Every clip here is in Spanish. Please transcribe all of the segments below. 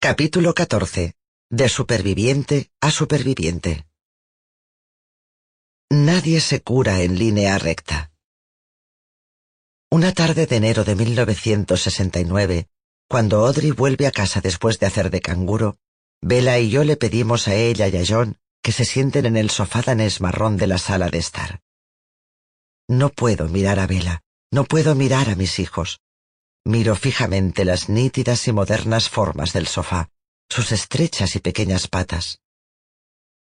Capítulo 14. De superviviente a superviviente. Nadie se cura en línea recta. Una tarde de enero de 1969, cuando Audrey vuelve a casa después de hacer de canguro, Bella y yo le pedimos a ella y a John que se sienten en el sofá danés marrón de la sala de estar. No puedo mirar a Bella, no puedo mirar a mis hijos. Miro fijamente las nítidas y modernas formas del sofá, sus estrechas y pequeñas patas.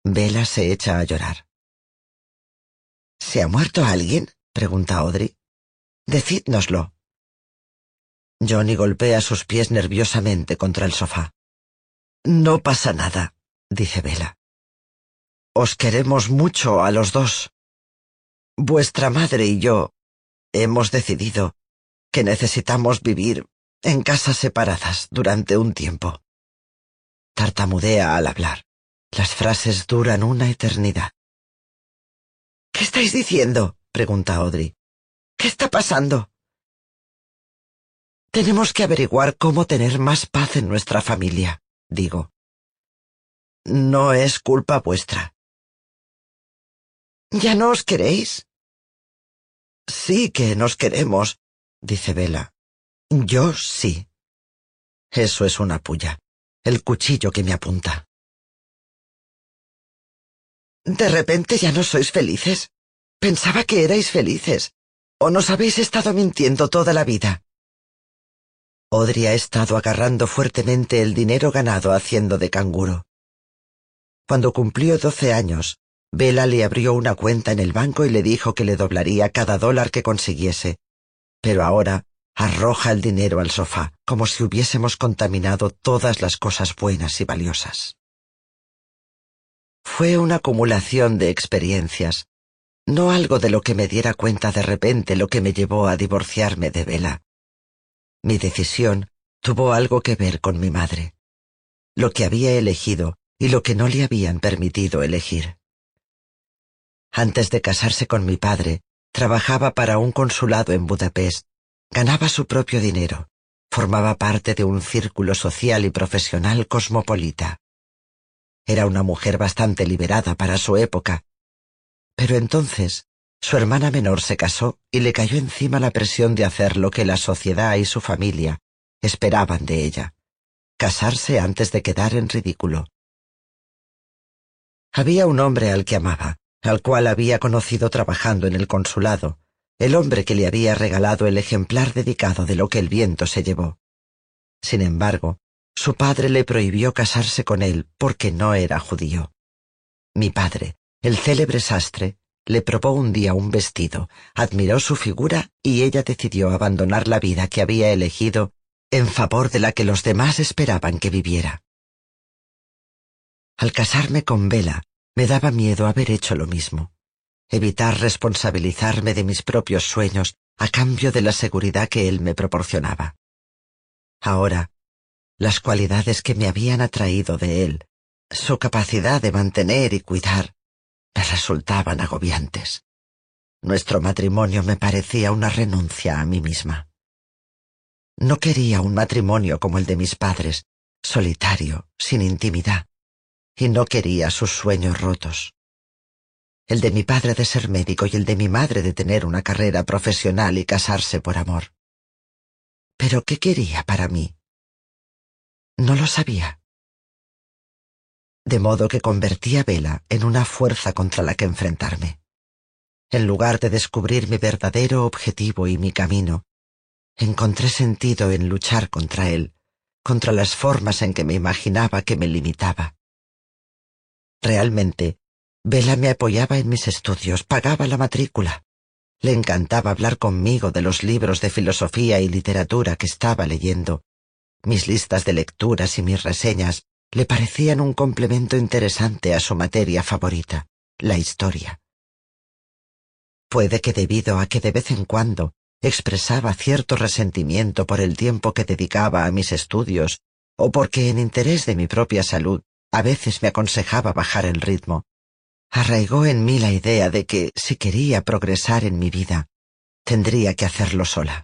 Vela se echa a llorar. ¿Se ha muerto alguien? pregunta Audrey. Decídnoslo. Johnny golpea sus pies nerviosamente contra el sofá. No pasa nada, dice Vela. Os queremos mucho a los dos. Vuestra madre y yo hemos decidido que necesitamos vivir en casas separadas durante un tiempo. Tartamudea al hablar. Las frases duran una eternidad. ¿Qué estáis diciendo? pregunta Audrey. ¿Qué está pasando? Tenemos que averiguar cómo tener más paz en nuestra familia, digo. No es culpa vuestra. ¿Ya no os queréis? Sí que nos queremos, dice Vela. Yo sí. Eso es una puya. El cuchillo que me apunta. De repente ya no sois felices. Pensaba que erais felices. ¿O nos habéis estado mintiendo toda la vida? Audrey ha estado agarrando fuertemente el dinero ganado haciendo de canguro. Cuando cumplió doce años, Vela le abrió una cuenta en el banco y le dijo que le doblaría cada dólar que consiguiese, pero ahora arroja el dinero al sofá, como si hubiésemos contaminado todas las cosas buenas y valiosas. Fue una acumulación de experiencias, no algo de lo que me diera cuenta de repente lo que me llevó a divorciarme de Vela. Mi decisión tuvo algo que ver con mi madre, lo que había elegido y lo que no le habían permitido elegir. Antes de casarse con mi padre, Trabajaba para un consulado en Budapest. Ganaba su propio dinero. Formaba parte de un círculo social y profesional cosmopolita. Era una mujer bastante liberada para su época. Pero entonces, su hermana menor se casó y le cayó encima la presión de hacer lo que la sociedad y su familia esperaban de ella. Casarse antes de quedar en ridículo. Había un hombre al que amaba, al cual había conocido trabajando en el consulado, el hombre que le había regalado el ejemplar dedicado de lo que el viento se llevó. Sin embargo, su padre le prohibió casarse con él porque no era judío. Mi padre, el célebre sastre, le probó un día un vestido, admiró su figura y ella decidió abandonar la vida que había elegido en favor de la que los demás esperaban que viviera. Al casarme con Vela, me daba miedo haber hecho lo mismo, evitar responsabilizarme de mis propios sueños a cambio de la seguridad que él me proporcionaba. Ahora, las cualidades que me habían atraído de él, su capacidad de mantener y cuidar, me resultaban agobiantes. Nuestro matrimonio me parecía una renuncia a mí misma. No quería un matrimonio como el de mis padres, solitario, sin intimidad, y no quería sus sueños rotos. El de mi padre de ser médico y el de mi madre de tener una carrera profesional y casarse por amor. Pero ¿qué quería para mí? No lo sabía. De modo que convertí a Vela en una fuerza contra la que enfrentarme. En lugar de descubrir mi verdadero objetivo y mi camino, encontré sentido en luchar contra él, contra las formas en que me imaginaba que me limitaba. Realmente, Vela me apoyaba en mis estudios, pagaba la matrícula. Le encantaba hablar conmigo de los libros de filosofía y literatura que estaba leyendo. Mis listas de lecturas y mis reseñas le parecían un complemento interesante a su materia favorita, la historia. Puede que debido a que de vez en cuando expresaba cierto resentimiento por el tiempo que dedicaba a mis estudios, o porque en interés de mi propia salud a veces me aconsejaba bajar el ritmo, arraigó en mí la idea de que, si quería progresar en mi vida, tendría que hacerlo sola.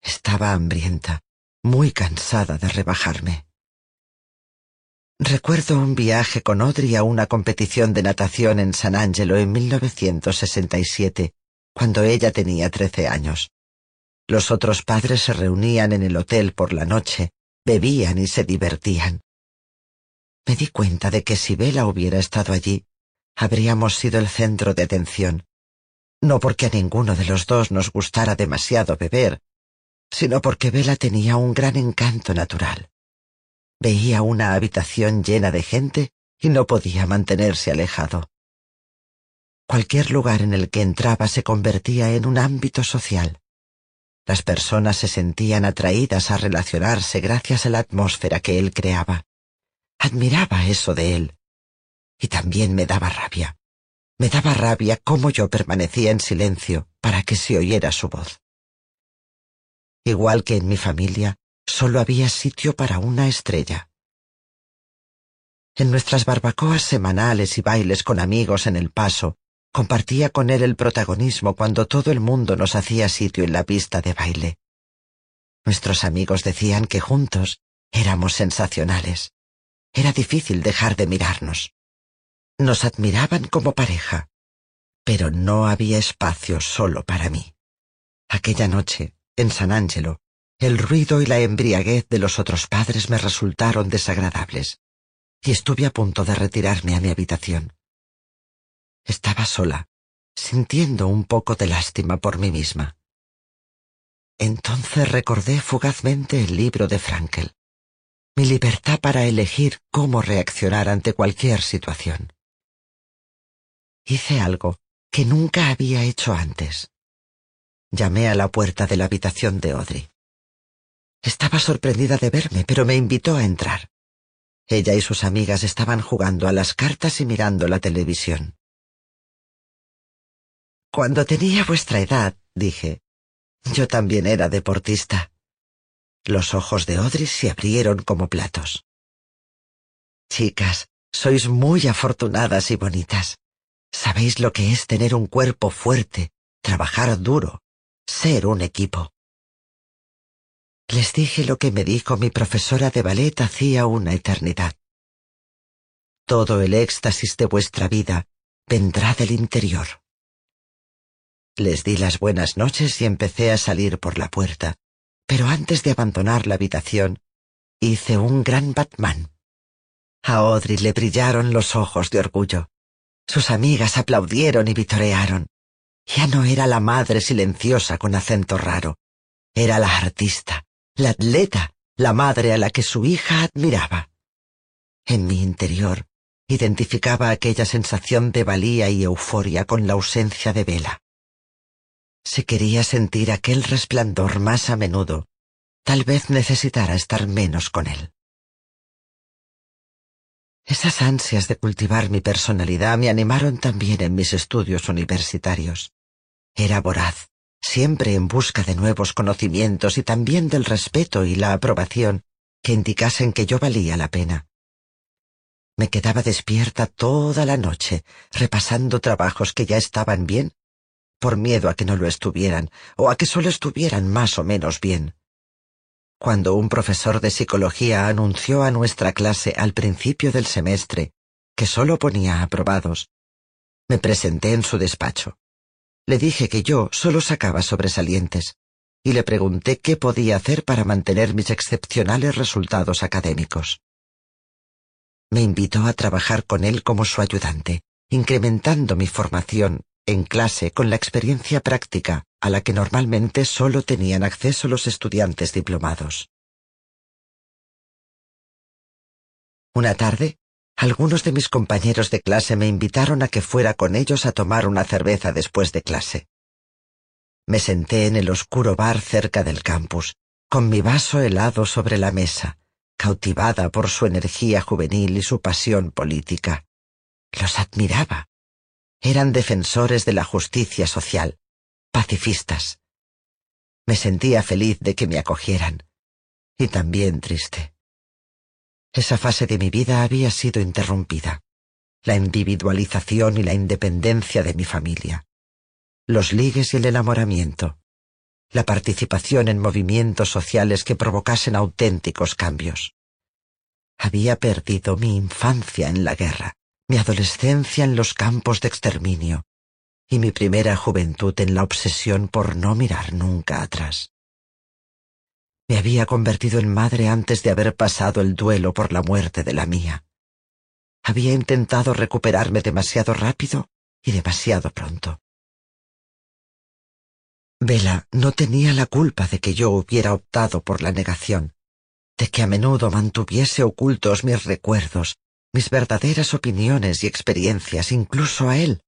Estaba hambrienta, muy cansada de rebajarme. Recuerdo un viaje con Audrey a una competición de natación en San Angelo en 1967, cuando ella tenía trece años. Los otros padres se reunían en el hotel por la noche, bebían y se divertían. Me di cuenta de que si Bella hubiera estado allí, habríamos sido el centro de atención, no porque a ninguno de los dos nos gustara demasiado beber, sino porque Bella tenía un gran encanto natural. Veía una habitación llena de gente y no podía mantenerse alejado. Cualquier lugar en el que entraba se convertía en un ámbito social. Las personas se sentían atraídas a relacionarse gracias a la atmósfera que él creaba. Admiraba eso de él, y también me daba rabia. Me daba rabia cómo yo permanecía en silencio para que se oyera su voz. Igual que en mi familia, solo había sitio para una estrella. En nuestras barbacoas semanales y bailes con amigos en el paso, compartía con él el protagonismo cuando todo el mundo nos hacía sitio en la pista de baile. Nuestros amigos decían que juntos éramos sensacionales. Era difícil dejar de mirarnos. Nos admiraban como pareja, pero no había espacio solo para mí. Aquella noche, en San Angelo, el ruido y la embriaguez de los otros padres me resultaron desagradables, y estuve a punto de retirarme a mi habitación. Estaba sola, sintiendo un poco de lástima por mí misma. Entonces recordé fugazmente el libro de Frankel, mi libertad para elegir cómo reaccionar ante cualquier situación hice algo que nunca había hecho antes. Llamé a la puerta de la habitación de Audrey. Estaba sorprendida de verme, pero me invitó a entrar. Ella y sus amigas estaban jugando a las cartas y mirando la televisión. Cuando tenía vuestra edad, dije, yo también era deportista. Los ojos de Audrey se abrieron como platos. Chicas, sois muy afortunadas y bonitas. Sabéis lo que es tener un cuerpo fuerte, trabajar duro, ser un equipo. Les dije lo que me dijo mi profesora de ballet hacía una eternidad. Todo el éxtasis de vuestra vida vendrá del interior. Les di las buenas noches y empecé a salir por la puerta, pero antes de abandonar la habitación, hice un gran Batman. A Audrey le brillaron los ojos de orgullo. Sus amigas aplaudieron y vitorearon. Ya no era la madre silenciosa con acento raro. Era la artista, la atleta, la madre a la que su hija admiraba. En mi interior identificaba aquella sensación de valía y euforia con la ausencia de vela. Si quería sentir aquel resplandor más a menudo, tal vez necesitara estar menos con él. Esas ansias de cultivar mi personalidad me animaron también en mis estudios universitarios. Era voraz, siempre en busca de nuevos conocimientos y también del respeto y la aprobación que indicasen que yo valía la pena. Me quedaba despierta toda la noche, repasando trabajos que ya estaban bien, por miedo a que no lo estuvieran, o a que solo estuvieran más o menos bien. Cuando un profesor de psicología anunció a nuestra clase al principio del semestre que solo ponía aprobados, me presenté en su despacho. Le dije que yo solo sacaba sobresalientes, y le pregunté qué podía hacer para mantener mis excepcionales resultados académicos. Me invitó a trabajar con él como su ayudante, incrementando mi formación en clase con la experiencia práctica a la que normalmente solo tenían acceso los estudiantes diplomados. Una tarde, algunos de mis compañeros de clase me invitaron a que fuera con ellos a tomar una cerveza después de clase. Me senté en el oscuro bar cerca del campus, con mi vaso helado sobre la mesa, cautivada por su energía juvenil y su pasión política. Los admiraba. Eran defensores de la justicia social, pacifistas. Me sentía feliz de que me acogieran, y también triste. Esa fase de mi vida había sido interrumpida. La individualización y la independencia de mi familia los ligues y el enamoramiento, la participación en movimientos sociales que provocasen auténticos cambios. Había perdido mi infancia en la guerra, mi adolescencia en los campos de exterminio y mi primera juventud en la obsesión por no mirar nunca atrás. Me había convertido en madre antes de haber pasado el duelo por la muerte de la mía. Había intentado recuperarme demasiado rápido y demasiado pronto. Vela no tenía la culpa de que yo hubiera optado por la negación, de que a menudo mantuviese ocultos mis recuerdos, mis verdaderas opiniones y experiencias, incluso a él.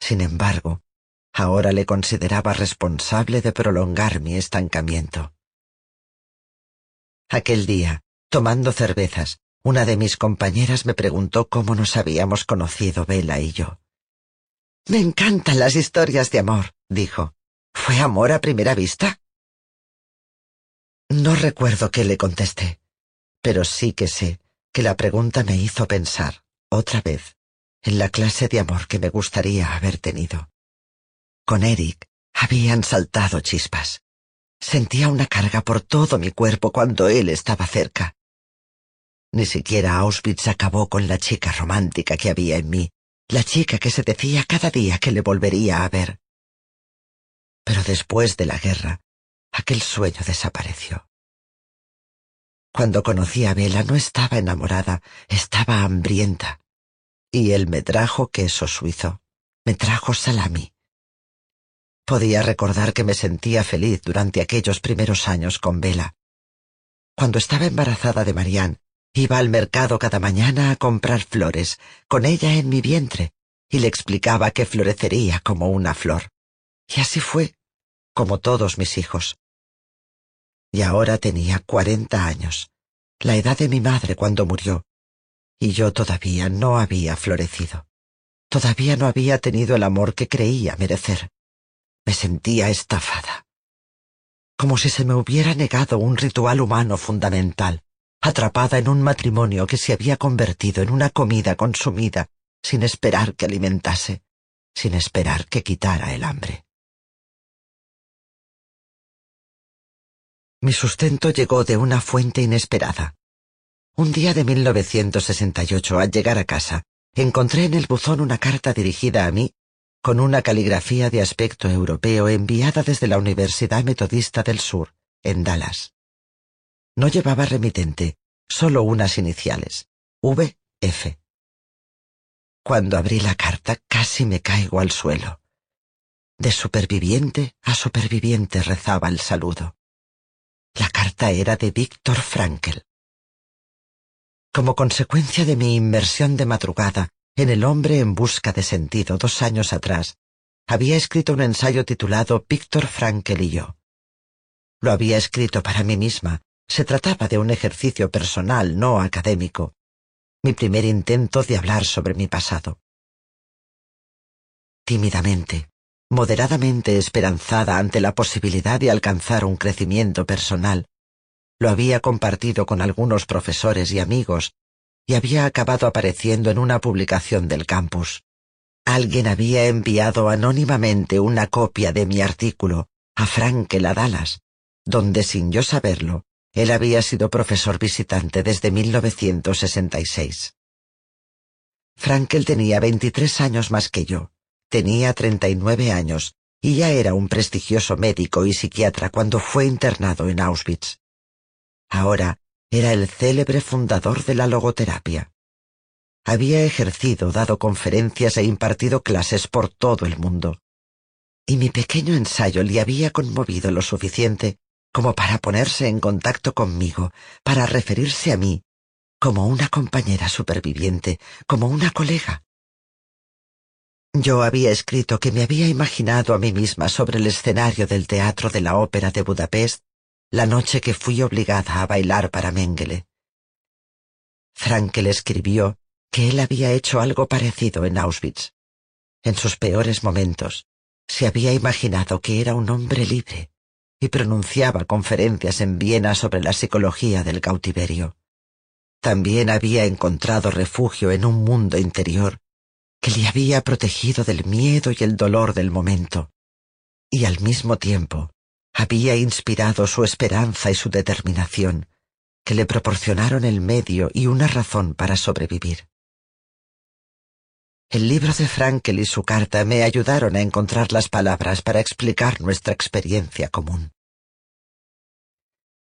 Sin embargo, ahora le consideraba responsable de prolongar mi estancamiento. Aquel día, tomando cervezas, una de mis compañeras me preguntó cómo nos habíamos conocido Vela y yo. Me encantan las historias de amor, dijo. ¿Fue amor a primera vista? No recuerdo qué le contesté, pero sí que sé que la pregunta me hizo pensar, otra vez, en la clase de amor que me gustaría haber tenido. Con Eric habían saltado chispas. Sentía una carga por todo mi cuerpo cuando él estaba cerca. Ni siquiera Auschwitz acabó con la chica romántica que había en mí, la chica que se decía cada día que le volvería a ver. Pero después de la guerra, aquel sueño desapareció. Cuando conocí a Bela no estaba enamorada, estaba hambrienta. Y él me trajo queso suizo, me trajo salami. Podía recordar que me sentía feliz durante aquellos primeros años con Bela. Cuando estaba embarazada de Marianne, iba al mercado cada mañana a comprar flores, con ella en mi vientre, y le explicaba que florecería como una flor. Y así fue, como todos mis hijos. Y ahora tenía cuarenta años, la edad de mi madre cuando murió, y yo todavía no había florecido. Todavía no había tenido el amor que creía merecer. Me sentía estafada. Como si se me hubiera negado un ritual humano fundamental, atrapada en un matrimonio que se había convertido en una comida consumida sin esperar que alimentase, sin esperar que quitara el hambre. Mi sustento llegó de una fuente inesperada. Un día de 1968, al llegar a casa, encontré en el buzón una carta dirigida a mí con una caligrafía de aspecto europeo enviada desde la Universidad Metodista del Sur, en Dallas. No llevaba remitente, solo unas iniciales, V.F. Cuando abrí la carta casi me caigo al suelo. De superviviente a superviviente rezaba el saludo. Carta era de Víctor Frankel. Como consecuencia de mi inmersión de madrugada en El hombre en busca de sentido dos años atrás, había escrito un ensayo titulado Víctor Frankel y yo. Lo había escrito para mí misma. Se trataba de un ejercicio personal, no académico. Mi primer intento de hablar sobre mi pasado. Tímidamente, moderadamente esperanzada ante la posibilidad de alcanzar un crecimiento personal. Lo había compartido con algunos profesores y amigos y había acabado apareciendo en una publicación del campus. Alguien había enviado anónimamente una copia de mi artículo a Frankel a Dallas, donde sin yo saberlo, él había sido profesor visitante desde 1966. Frankel tenía 23 años más que yo Tenía treinta y nueve años y ya era un prestigioso médico y psiquiatra cuando fue internado en Auschwitz. Ahora era el célebre fundador de la logoterapia. Había ejercido, dado conferencias e impartido clases por todo el mundo. Y mi pequeño ensayo le había conmovido lo suficiente como para ponerse en contacto conmigo, para referirse a mí, como una compañera superviviente, como una colega. Yo había escrito que me había imaginado a mí misma sobre el escenario del Teatro de la Ópera de Budapest la noche que fui obligada a bailar para Mengele. Frankel escribió que él había hecho algo parecido en Auschwitz. En sus peores momentos, se había imaginado que era un hombre libre y pronunciaba conferencias en Viena sobre la psicología del cautiverio. También había encontrado refugio en un mundo interior que le había protegido del miedo y el dolor del momento, y al mismo tiempo había inspirado su esperanza y su determinación, que le proporcionaron el medio y una razón para sobrevivir. El libro de Frankel y su carta me ayudaron a encontrar las palabras para explicar nuestra experiencia común.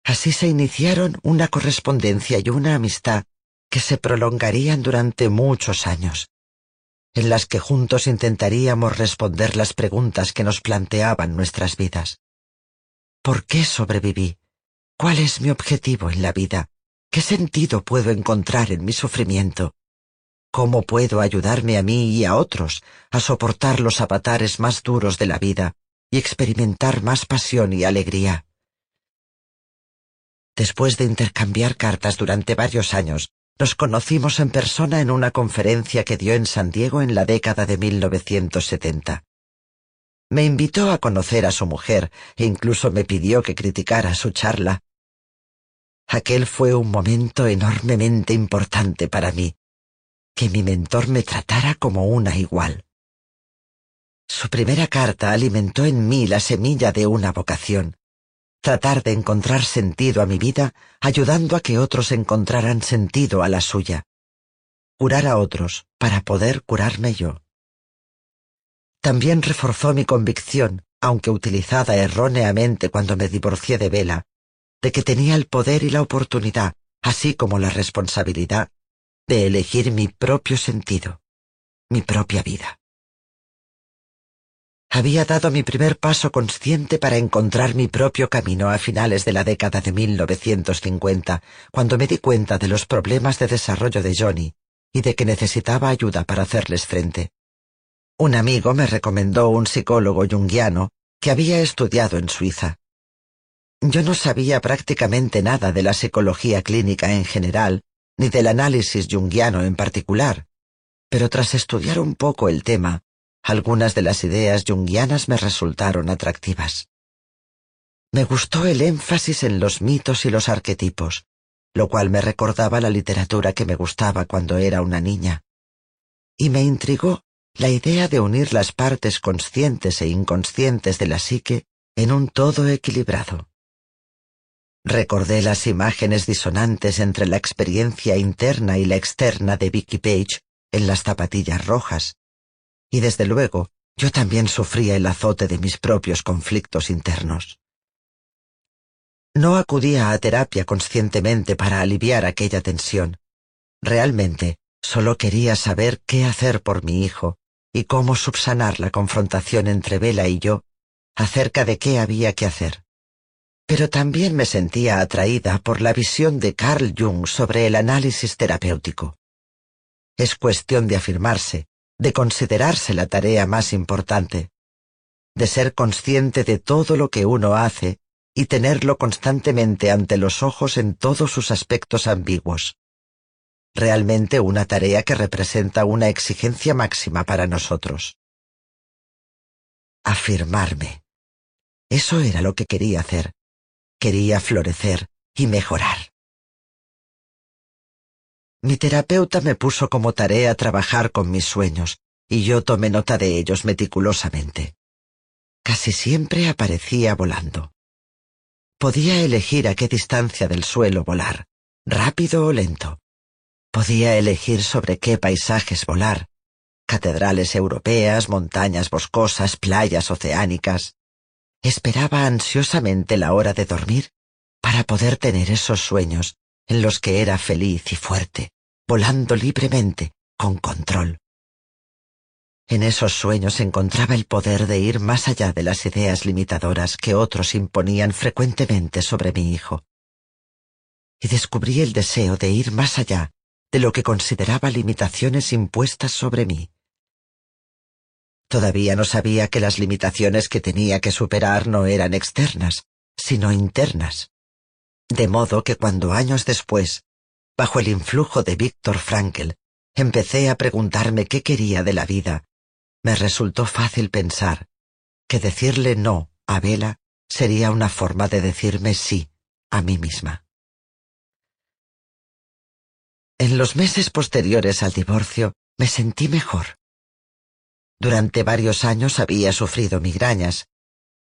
Así se iniciaron una correspondencia y una amistad que se prolongarían durante muchos años, en las que juntos intentaríamos responder las preguntas que nos planteaban nuestras vidas. ¿Por qué sobreviví? ¿Cuál es mi objetivo en la vida? ¿Qué sentido puedo encontrar en mi sufrimiento? ¿Cómo puedo ayudarme a mí y a otros a soportar los avatares más duros de la vida y experimentar más pasión y alegría? Después de intercambiar cartas durante varios años, nos conocimos en persona en una conferencia que dio en San Diego en la década de 1970. Me invitó a conocer a su mujer e incluso me pidió que criticara su charla. Aquel fue un momento enormemente importante para mí, que mi mentor me tratara como una igual. Su primera carta alimentó en mí la semilla de una vocación, tratar de encontrar sentido a mi vida ayudando a que otros encontraran sentido a la suya, curar a otros para poder curarme yo. También reforzó mi convicción, aunque utilizada erróneamente cuando me divorcié de Vela, de que tenía el poder y la oportunidad, así como la responsabilidad, de elegir mi propio sentido, mi propia vida. Había dado mi primer paso consciente para encontrar mi propio camino a finales de la década de 1950, cuando me di cuenta de los problemas de desarrollo de Johnny y de que necesitaba ayuda para hacerles frente. Un amigo me recomendó un psicólogo junguiano que había estudiado en Suiza. Yo no sabía prácticamente nada de la psicología clínica en general ni del análisis junguiano en particular, pero tras estudiar un poco el tema, algunas de las ideas junguianas me resultaron atractivas. Me gustó el énfasis en los mitos y los arquetipos, lo cual me recordaba la literatura que me gustaba cuando era una niña. Y me intrigó la idea de unir las partes conscientes e inconscientes de la psique en un todo equilibrado. Recordé las imágenes disonantes entre la experiencia interna y la externa de Vicky Page en las zapatillas rojas, y desde luego yo también sufría el azote de mis propios conflictos internos. No acudía a terapia conscientemente para aliviar aquella tensión. Realmente solo quería saber qué hacer por mi hijo y cómo subsanar la confrontación entre Vela y yo acerca de qué había que hacer pero también me sentía atraída por la visión de Carl Jung sobre el análisis terapéutico. Es cuestión de afirmarse, de considerarse la tarea más importante, de ser consciente de todo lo que uno hace y tenerlo constantemente ante los ojos en todos sus aspectos ambiguos. Realmente una tarea que representa una exigencia máxima para nosotros. Afirmarme. Eso era lo que quería hacer quería florecer y mejorar. Mi terapeuta me puso como tarea trabajar con mis sueños, y yo tomé nota de ellos meticulosamente. Casi siempre aparecía volando. Podía elegir a qué distancia del suelo volar, rápido o lento. Podía elegir sobre qué paisajes volar, catedrales europeas, montañas boscosas, playas oceánicas. Esperaba ansiosamente la hora de dormir para poder tener esos sueños en los que era feliz y fuerte, volando libremente, con control. En esos sueños encontraba el poder de ir más allá de las ideas limitadoras que otros imponían frecuentemente sobre mi hijo. Y descubrí el deseo de ir más allá de lo que consideraba limitaciones impuestas sobre mí. Todavía no sabía que las limitaciones que tenía que superar no eran externas, sino internas. De modo que cuando años después, bajo el influjo de Víctor Frankl, empecé a preguntarme qué quería de la vida, me resultó fácil pensar que decirle no a Vela sería una forma de decirme sí a mí misma. En los meses posteriores al divorcio me sentí mejor. Durante varios años había sufrido migrañas.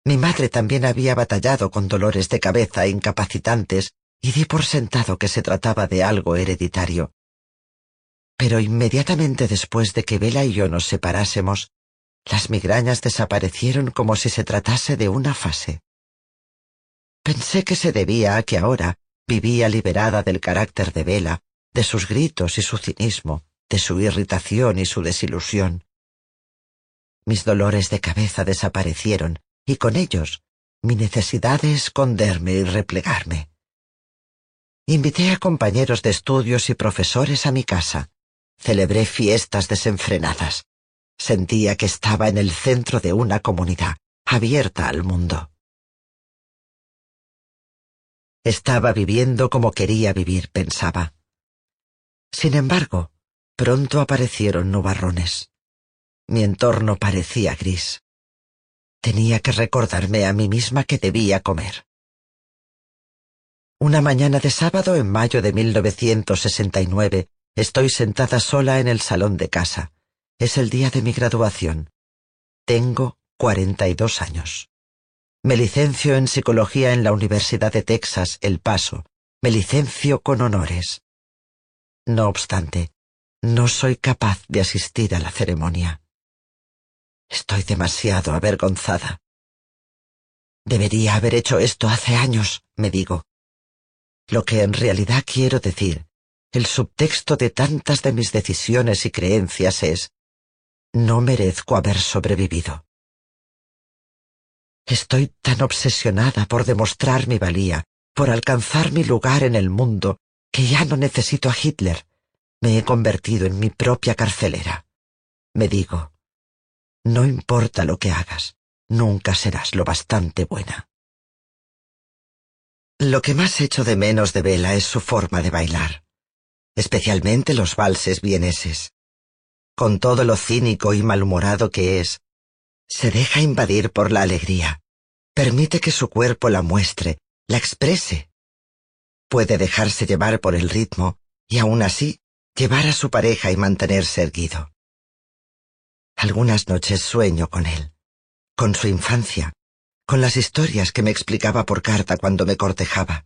Mi madre también había batallado con dolores de cabeza incapacitantes y di por sentado que se trataba de algo hereditario. Pero inmediatamente después de que Vela y yo nos separásemos, las migrañas desaparecieron como si se tratase de una fase. Pensé que se debía a que ahora vivía liberada del carácter de Vela, de sus gritos y su cinismo, de su irritación y su desilusión. Mis dolores de cabeza desaparecieron y con ellos mi necesidad de esconderme y replegarme. Invité a compañeros de estudios y profesores a mi casa. Celebré fiestas desenfrenadas. Sentía que estaba en el centro de una comunidad, abierta al mundo. Estaba viviendo como quería vivir, pensaba. Sin embargo, pronto aparecieron nubarrones. Mi entorno parecía gris. Tenía que recordarme a mí misma que debía comer. Una mañana de sábado en mayo de 1969 Estoy sentada sola en el salón de casa. Es el día de mi graduación. Tengo 42 años. Me licencio en psicología en la Universidad de Texas, El Paso. Me licencio con honores. No obstante, no soy capaz de asistir a la ceremonia. Estoy demasiado avergonzada. Debería haber hecho esto hace años, me digo. Lo que en realidad quiero decir el subtexto de tantas de mis decisiones y creencias es, no merezco haber sobrevivido. Estoy tan obsesionada por demostrar mi valía, por alcanzar mi lugar en el mundo, que ya no necesito a Hitler. Me he convertido en mi propia carcelera. Me digo, no importa lo que hagas, nunca serás lo bastante buena. Lo que más echo de menos de Vela es su forma de bailar especialmente los valses vieneses. Con todo lo cínico y malhumorado que es, se deja invadir por la alegría, permite que su cuerpo la muestre, la exprese. Puede dejarse llevar por el ritmo y aún así llevar a su pareja y mantenerse erguido. Algunas noches sueño con él, con su infancia, con las historias que me explicaba por carta cuando me cortejaba.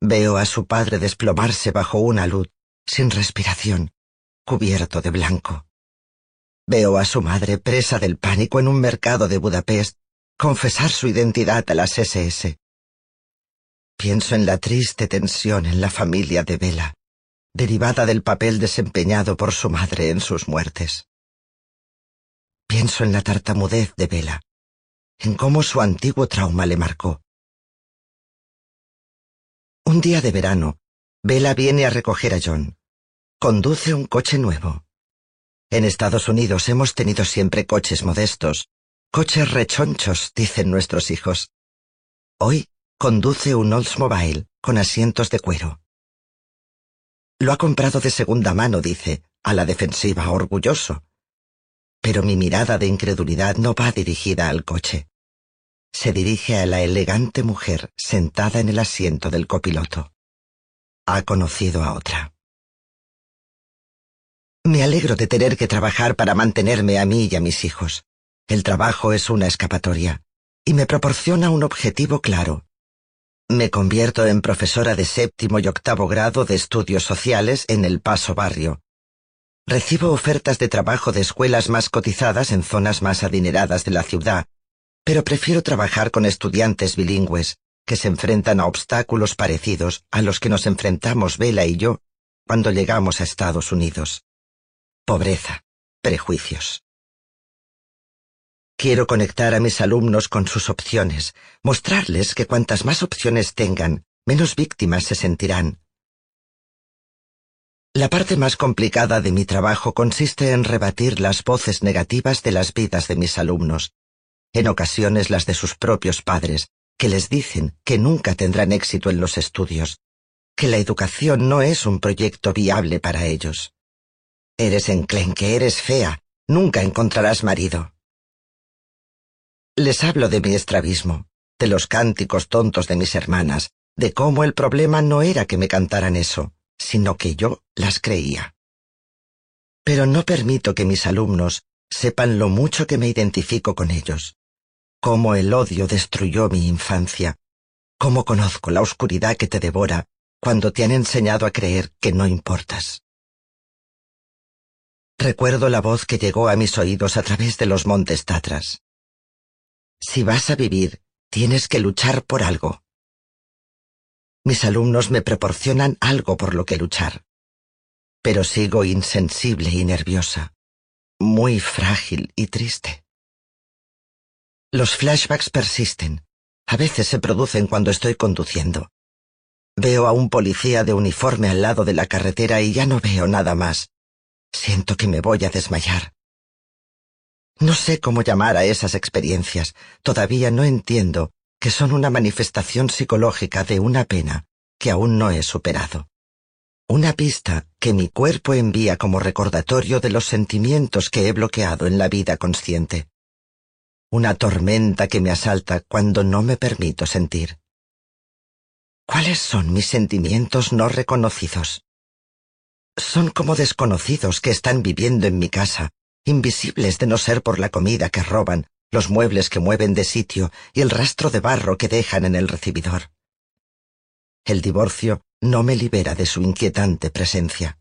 Veo a su padre desplomarse bajo una luz, sin respiración, cubierto de blanco. Veo a su madre presa del pánico en un mercado de Budapest, confesar su identidad a las SS. Pienso en la triste tensión en la familia de Vela, derivada del papel desempeñado por su madre en sus muertes. Pienso en la tartamudez de Vela, en cómo su antiguo trauma le marcó. Un día de verano, Bella viene a recoger a John. Conduce un coche nuevo. En Estados Unidos hemos tenido siempre coches modestos, coches rechonchos, dicen nuestros hijos. Hoy conduce un Oldsmobile con asientos de cuero. Lo ha comprado de segunda mano, dice, a la defensiva, orgulloso. Pero mi mirada de incredulidad no va dirigida al coche se dirige a la elegante mujer sentada en el asiento del copiloto. Ha conocido a otra. Me alegro de tener que trabajar para mantenerme a mí y a mis hijos. El trabajo es una escapatoria y me proporciona un objetivo claro. Me convierto en profesora de séptimo y octavo grado de estudios sociales en el Paso Barrio. Recibo ofertas de trabajo de escuelas más cotizadas en zonas más adineradas de la ciudad, pero prefiero trabajar con estudiantes bilingües que se enfrentan a obstáculos parecidos a los que nos enfrentamos Vela y yo cuando llegamos a Estados Unidos. Pobreza, prejuicios. Quiero conectar a mis alumnos con sus opciones, mostrarles que cuantas más opciones tengan, menos víctimas se sentirán, la parte más complicada de mi trabajo consiste en rebatir las voces negativas de las vidas de mis alumnos, en ocasiones las de sus propios padres, que les dicen que nunca tendrán éxito en los estudios, que la educación no es un proyecto viable para ellos. Eres enclenque, eres fea, nunca encontrarás marido. Les hablo de mi estrabismo, de los cánticos tontos de mis hermanas, de cómo el problema no era que me cantaran eso, sino que yo las creía. Pero no permito que mis alumnos sepan lo mucho que me identifico con ellos, cómo el odio destruyó mi infancia, cómo conozco la oscuridad que te devora cuando te han enseñado a creer que no importas. Recuerdo la voz que llegó a mis oídos a través de los montes Tatras. Si vas a vivir, tienes que luchar por algo. Mis alumnos me proporcionan algo por lo que luchar. Pero sigo insensible y nerviosa, muy frágil y triste. Los flashbacks persisten. A veces se producen cuando estoy conduciendo. Veo a un policía de uniforme al lado de la carretera y ya no veo nada más. Siento que me voy a desmayar. No sé cómo llamar a esas experiencias. Todavía no entiendo que son una manifestación psicológica de una pena que aún no he superado. Una pista que mi cuerpo envía como recordatorio de los sentimientos que he bloqueado en la vida consciente. Una tormenta que me asalta cuando no me permito sentir. ¿Cuáles son mis sentimientos no reconocidos? Son como desconocidos que están viviendo en mi casa, invisibles de no ser por la comida que roban, los muebles que mueven de sitio y el rastro de barro que dejan en el recibidor. El divorcio no me libera de su inquietante presencia.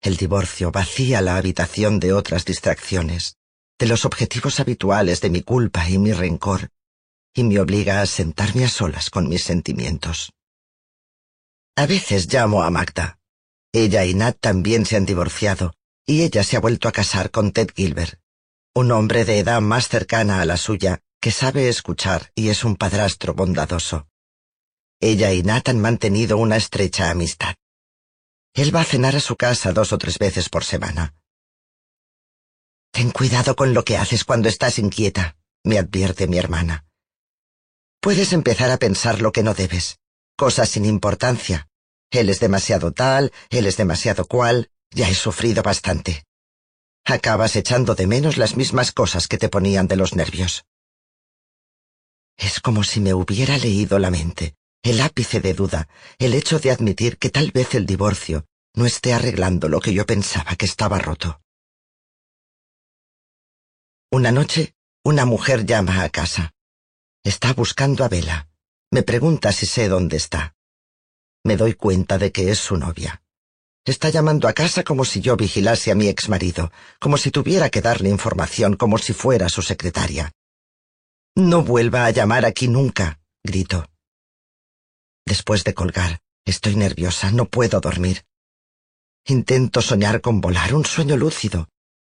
El divorcio vacía la habitación de otras distracciones, de los objetivos habituales de mi culpa y mi rencor, y me obliga a sentarme a solas con mis sentimientos. A veces llamo a Magda. Ella y Nat también se han divorciado, y ella se ha vuelto a casar con Ted Gilbert, un hombre de edad más cercana a la suya, que sabe escuchar y es un padrastro bondadoso. Ella y Nat han mantenido una estrecha amistad. Él va a cenar a su casa dos o tres veces por semana. Ten cuidado con lo que haces cuando estás inquieta, me advierte mi hermana. Puedes empezar a pensar lo que no debes, cosas sin importancia. Él es demasiado tal, él es demasiado cual, ya he sufrido bastante acabas echando de menos las mismas cosas que te ponían de los nervios. Es como si me hubiera leído la mente, el ápice de duda, el hecho de admitir que tal vez el divorcio no esté arreglando lo que yo pensaba que estaba roto. Una noche, una mujer llama a casa. Está buscando a Vela. Me pregunta si sé dónde está. Me doy cuenta de que es su novia. Está llamando a casa como si yo vigilase a mi ex marido, como si tuviera que darle información, como si fuera su secretaria. No vuelva a llamar aquí nunca, grito. Después de colgar, estoy nerviosa, no puedo dormir. Intento soñar con volar, un sueño lúcido,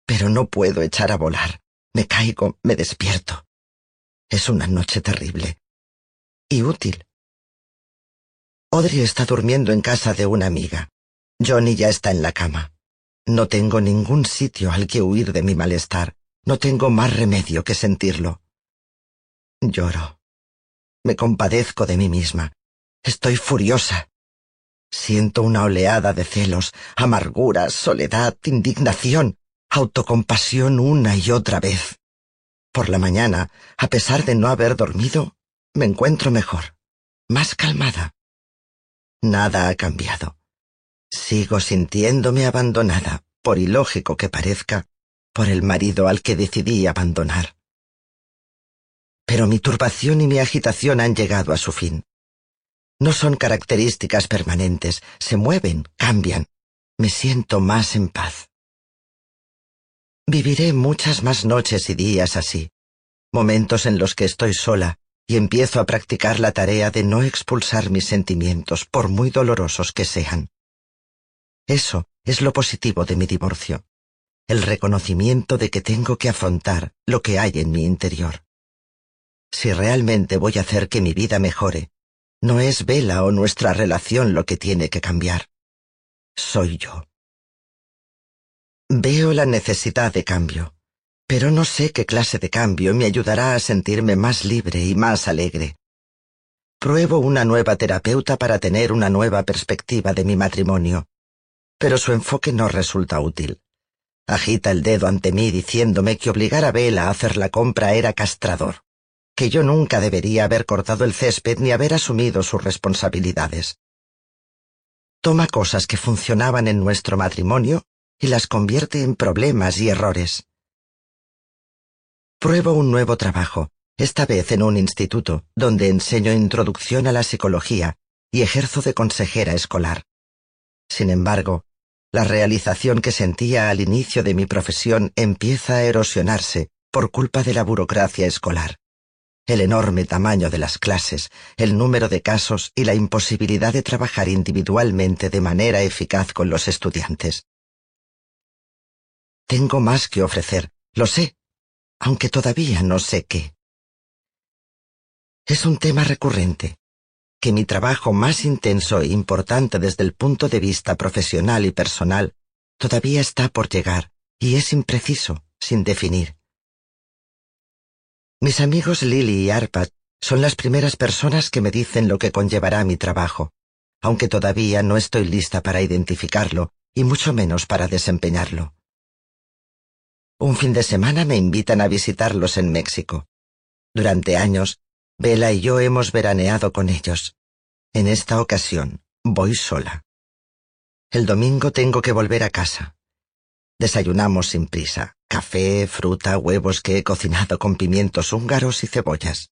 pero no puedo echar a volar. Me caigo, me despierto. Es una noche terrible. Y útil. Audrey está durmiendo en casa de una amiga. Johnny ya está en la cama. No tengo ningún sitio al que huir de mi malestar. No tengo más remedio que sentirlo. Lloro. Me compadezco de mí misma. Estoy furiosa. Siento una oleada de celos, amargura, soledad, indignación, autocompasión una y otra vez. Por la mañana, a pesar de no haber dormido, me encuentro mejor, más calmada. Nada ha cambiado. Sigo sintiéndome abandonada, por ilógico que parezca, por el marido al que decidí abandonar. Pero mi turbación y mi agitación han llegado a su fin. No son características permanentes, se mueven, cambian. Me siento más en paz. Viviré muchas más noches y días así, momentos en los que estoy sola y empiezo a practicar la tarea de no expulsar mis sentimientos, por muy dolorosos que sean. Eso es lo positivo de mi divorcio, el reconocimiento de que tengo que afrontar lo que hay en mi interior. Si realmente voy a hacer que mi vida mejore, no es Vela o nuestra relación lo que tiene que cambiar. Soy yo. Veo la necesidad de cambio, pero no sé qué clase de cambio me ayudará a sentirme más libre y más alegre. Pruebo una nueva terapeuta para tener una nueva perspectiva de mi matrimonio, pero su enfoque no resulta útil. Agita el dedo ante mí diciéndome que obligar a Vela a hacer la compra era castrador, que yo nunca debería haber cortado el césped ni haber asumido sus responsabilidades. Toma cosas que funcionaban en nuestro matrimonio y las convierte en problemas y errores. Pruebo un nuevo trabajo, esta vez en un instituto, donde enseño introducción a la psicología y ejerzo de consejera escolar. Sin embargo, la realización que sentía al inicio de mi profesión empieza a erosionarse por culpa de la burocracia escolar. El enorme tamaño de las clases, el número de casos y la imposibilidad de trabajar individualmente de manera eficaz con los estudiantes. Tengo más que ofrecer, lo sé, aunque todavía no sé qué. Es un tema recurrente, que mi trabajo más intenso e importante desde el punto de vista profesional y personal todavía está por llegar y es impreciso, sin definir. Mis amigos Lily y Arpad son las primeras personas que me dicen lo que conllevará mi trabajo, aunque todavía no estoy lista para identificarlo y mucho menos para desempeñarlo. Un fin de semana me invitan a visitarlos en México. Durante años, Bella y yo hemos veraneado con ellos. En esta ocasión, voy sola. El domingo tengo que volver a casa. Desayunamos sin prisa. Café, fruta, huevos que he cocinado con pimientos húngaros y cebollas.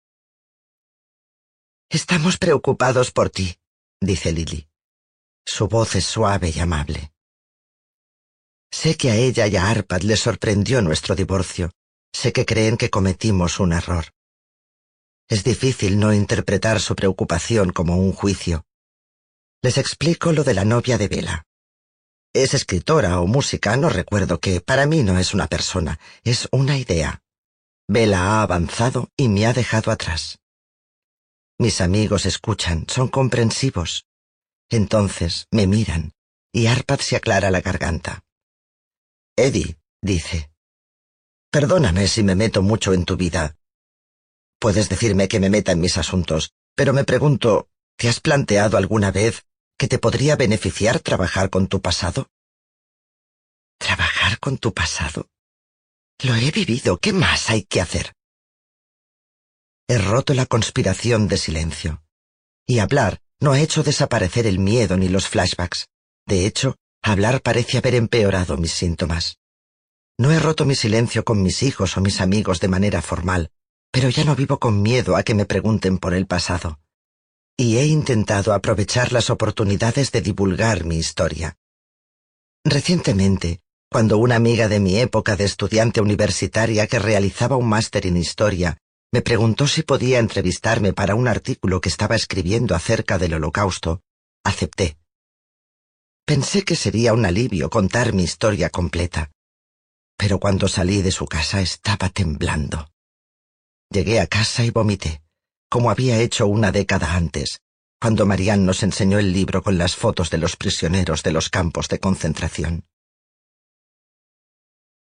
Estamos preocupados por ti, dice Lily. Su voz es suave y amable. Sé que a ella y a Arpad les sorprendió nuestro divorcio. Sé que creen que cometimos un error. Es difícil no interpretar su preocupación como un juicio. Les explico lo de la novia de Vela. Es escritora o música, no recuerdo que para mí no es una persona, es una idea. Vela ha avanzado y me ha dejado atrás. Mis amigos escuchan, son comprensivos. Entonces me miran y Arpad se aclara la garganta. Eddie, dice. Perdóname si me meto mucho en tu vida. Puedes decirme que me meta en mis asuntos, pero me pregunto, ¿te has planteado alguna vez que te podría beneficiar trabajar con tu pasado? ¿Trabajar con tu pasado? Lo he vivido, ¿qué más hay que hacer? He roto la conspiración de silencio. Y hablar no ha hecho desaparecer el miedo ni los flashbacks. De hecho, Hablar parece haber empeorado mis síntomas. No he roto mi silencio con mis hijos o mis amigos de manera formal, pero ya no vivo con miedo a que me pregunten por el pasado. Y he intentado aprovechar las oportunidades de divulgar mi historia. Recientemente, cuando una amiga de mi época de estudiante universitaria que realizaba un máster en historia me preguntó si podía entrevistarme para un artículo que estaba escribiendo acerca del holocausto, acepté. Pensé que sería un alivio contar mi historia completa. Pero cuando salí de su casa estaba temblando. Llegué a casa y vomité, como había hecho una década antes, cuando Marianne nos enseñó el libro con las fotos de los prisioneros de los campos de concentración.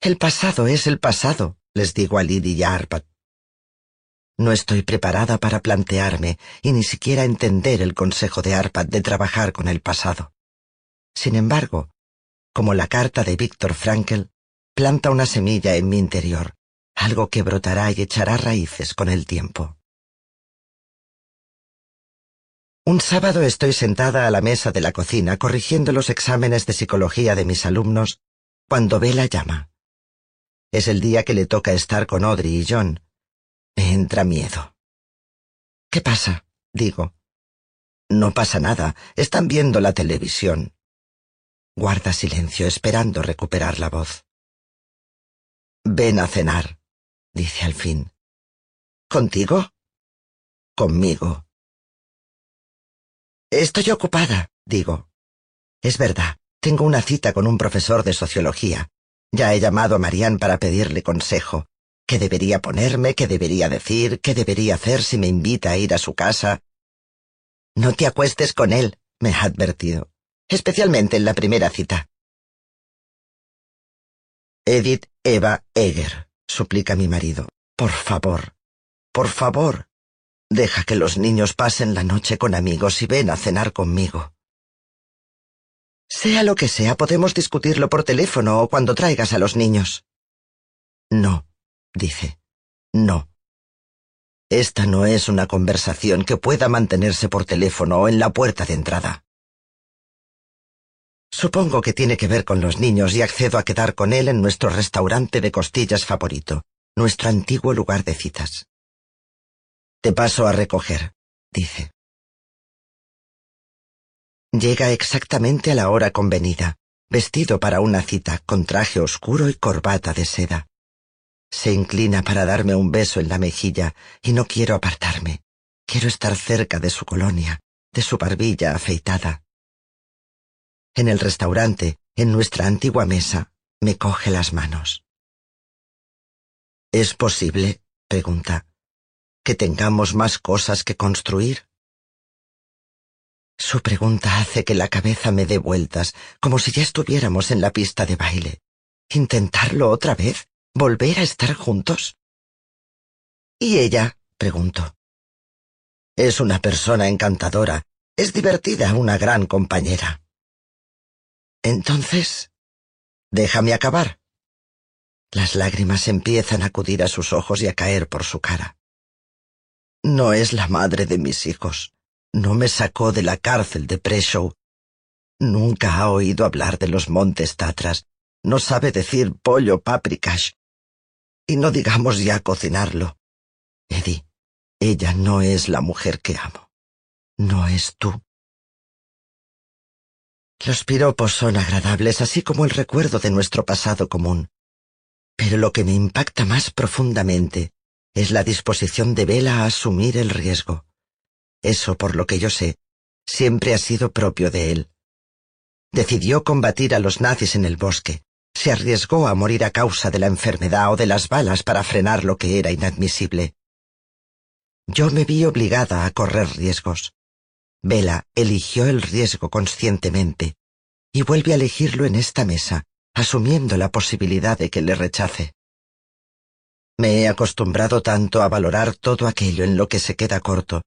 El pasado es el pasado, les digo a Lily y a Arpad. No estoy preparada para plantearme y ni siquiera entender el consejo de Arpad de trabajar con el pasado. Sin embargo, como la carta de Víctor Frankl, planta una semilla en mi interior, algo que brotará y echará raíces con el tiempo. Un sábado estoy sentada a la mesa de la cocina corrigiendo los exámenes de psicología de mis alumnos cuando Bella llama. Es el día que le toca estar con Audrey y John. Me entra miedo. ¿Qué pasa? digo. No pasa nada, están viendo la televisión. Guarda silencio esperando recuperar la voz. Ven a cenar, dice al fin. ¿Contigo? Conmigo. Estoy ocupada, digo. Es verdad, tengo una cita con un profesor de sociología. Ya he llamado a Marianne para pedirle consejo. ¿Qué debería ponerme? ¿Qué debería decir? ¿Qué debería hacer si me invita a ir a su casa? No te acuestes con él, me ha advertido, especialmente en la primera cita. Edith Eva Eger, suplica mi marido. Por favor, por favor, deja que los niños pasen la noche con amigos y ven a cenar conmigo. Sea lo que sea, podemos discutirlo por teléfono o cuando traigas a los niños. No, dice, no. Esta no es una conversación que pueda mantenerse por teléfono o en la puerta de entrada. Supongo que tiene que ver con los niños y accedo a quedar con él en nuestro restaurante de costillas favorito, nuestro antiguo lugar de citas. Te paso a recoger, dice. Llega exactamente a la hora convenida, vestido para una cita, con traje oscuro y corbata de seda. Se inclina para darme un beso en la mejilla y no quiero apartarme. Quiero estar cerca de su colonia, de su barbilla afeitada. En el restaurante, en nuestra antigua mesa, me coge las manos. ¿Es posible, pregunta, que tengamos más cosas que construir? Su pregunta hace que la cabeza me dé vueltas, como si ya estuviéramos en la pista de baile. ¿Intentarlo otra vez? ¿Volver a estar juntos? ¿Y ella? pregunto. Es una persona encantadora. Es divertida, una gran compañera. Entonces, déjame acabar. Las lágrimas empiezan a acudir a sus ojos y a caer por su cara. No es la madre de mis hijos. No me sacó de la cárcel de Preshow. Nunca ha oído hablar de los montes Tatras. No sabe decir pollo paprikash. Y no digamos ya cocinarlo. Eddie, ella no es la mujer que amo. No es tú. Los piropos son agradables, así como el recuerdo de nuestro pasado común. Pero lo que me impacta más profundamente es la disposición de Vela a asumir el riesgo. Eso, por lo que yo sé, siempre ha sido propio de él. Decidió combatir a los nazis en el bosque, se arriesgó a morir a causa de la enfermedad o de las balas para frenar lo que era inadmisible. Yo me vi obligada a correr riesgos. Vela eligió el riesgo conscientemente y vuelve a elegirlo en esta mesa, asumiendo la posibilidad de que le rechace. Me he acostumbrado tanto a valorar todo aquello en lo que se queda corto,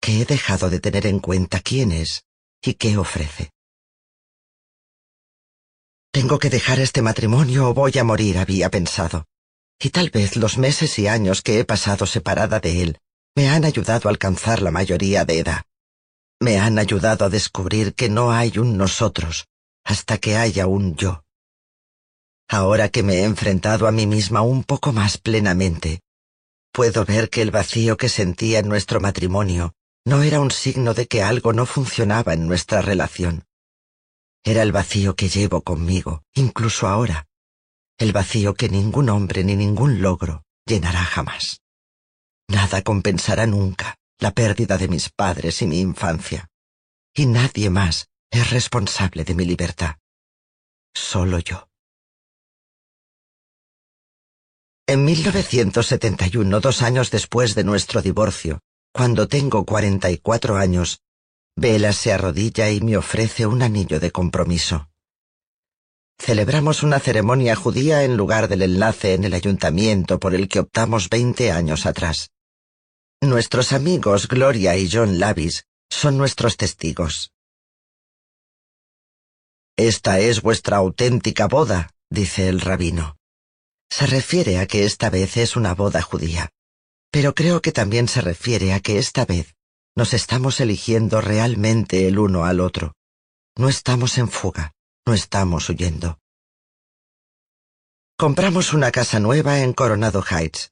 que he dejado de tener en cuenta quién es y qué ofrece. Tengo que dejar este matrimonio o voy a morir, había pensado. Y tal vez los meses y años que he pasado separada de él me han ayudado a alcanzar la mayoría de edad. Me han ayudado a descubrir que no hay un nosotros hasta que haya un yo. Ahora que me he enfrentado a mí misma un poco más plenamente, puedo ver que el vacío que sentía en nuestro matrimonio no era un signo de que algo no funcionaba en nuestra relación. Era el vacío que llevo conmigo, incluso ahora. El vacío que ningún hombre ni ningún logro llenará jamás. Nada compensará nunca la pérdida de mis padres y mi infancia. Y nadie más es responsable de mi libertad. Solo yo. En 1971, dos años después de nuestro divorcio, cuando tengo 44 años, Vela se arrodilla y me ofrece un anillo de compromiso. Celebramos una ceremonia judía en lugar del enlace en el ayuntamiento por el que optamos veinte años atrás. Nuestros amigos Gloria y John Lavis son nuestros testigos. Esta es vuestra auténtica boda, dice el rabino. Se refiere a que esta vez es una boda judía, pero creo que también se refiere a que esta vez nos estamos eligiendo realmente el uno al otro. No estamos en fuga, no estamos huyendo. Compramos una casa nueva en Coronado Heights.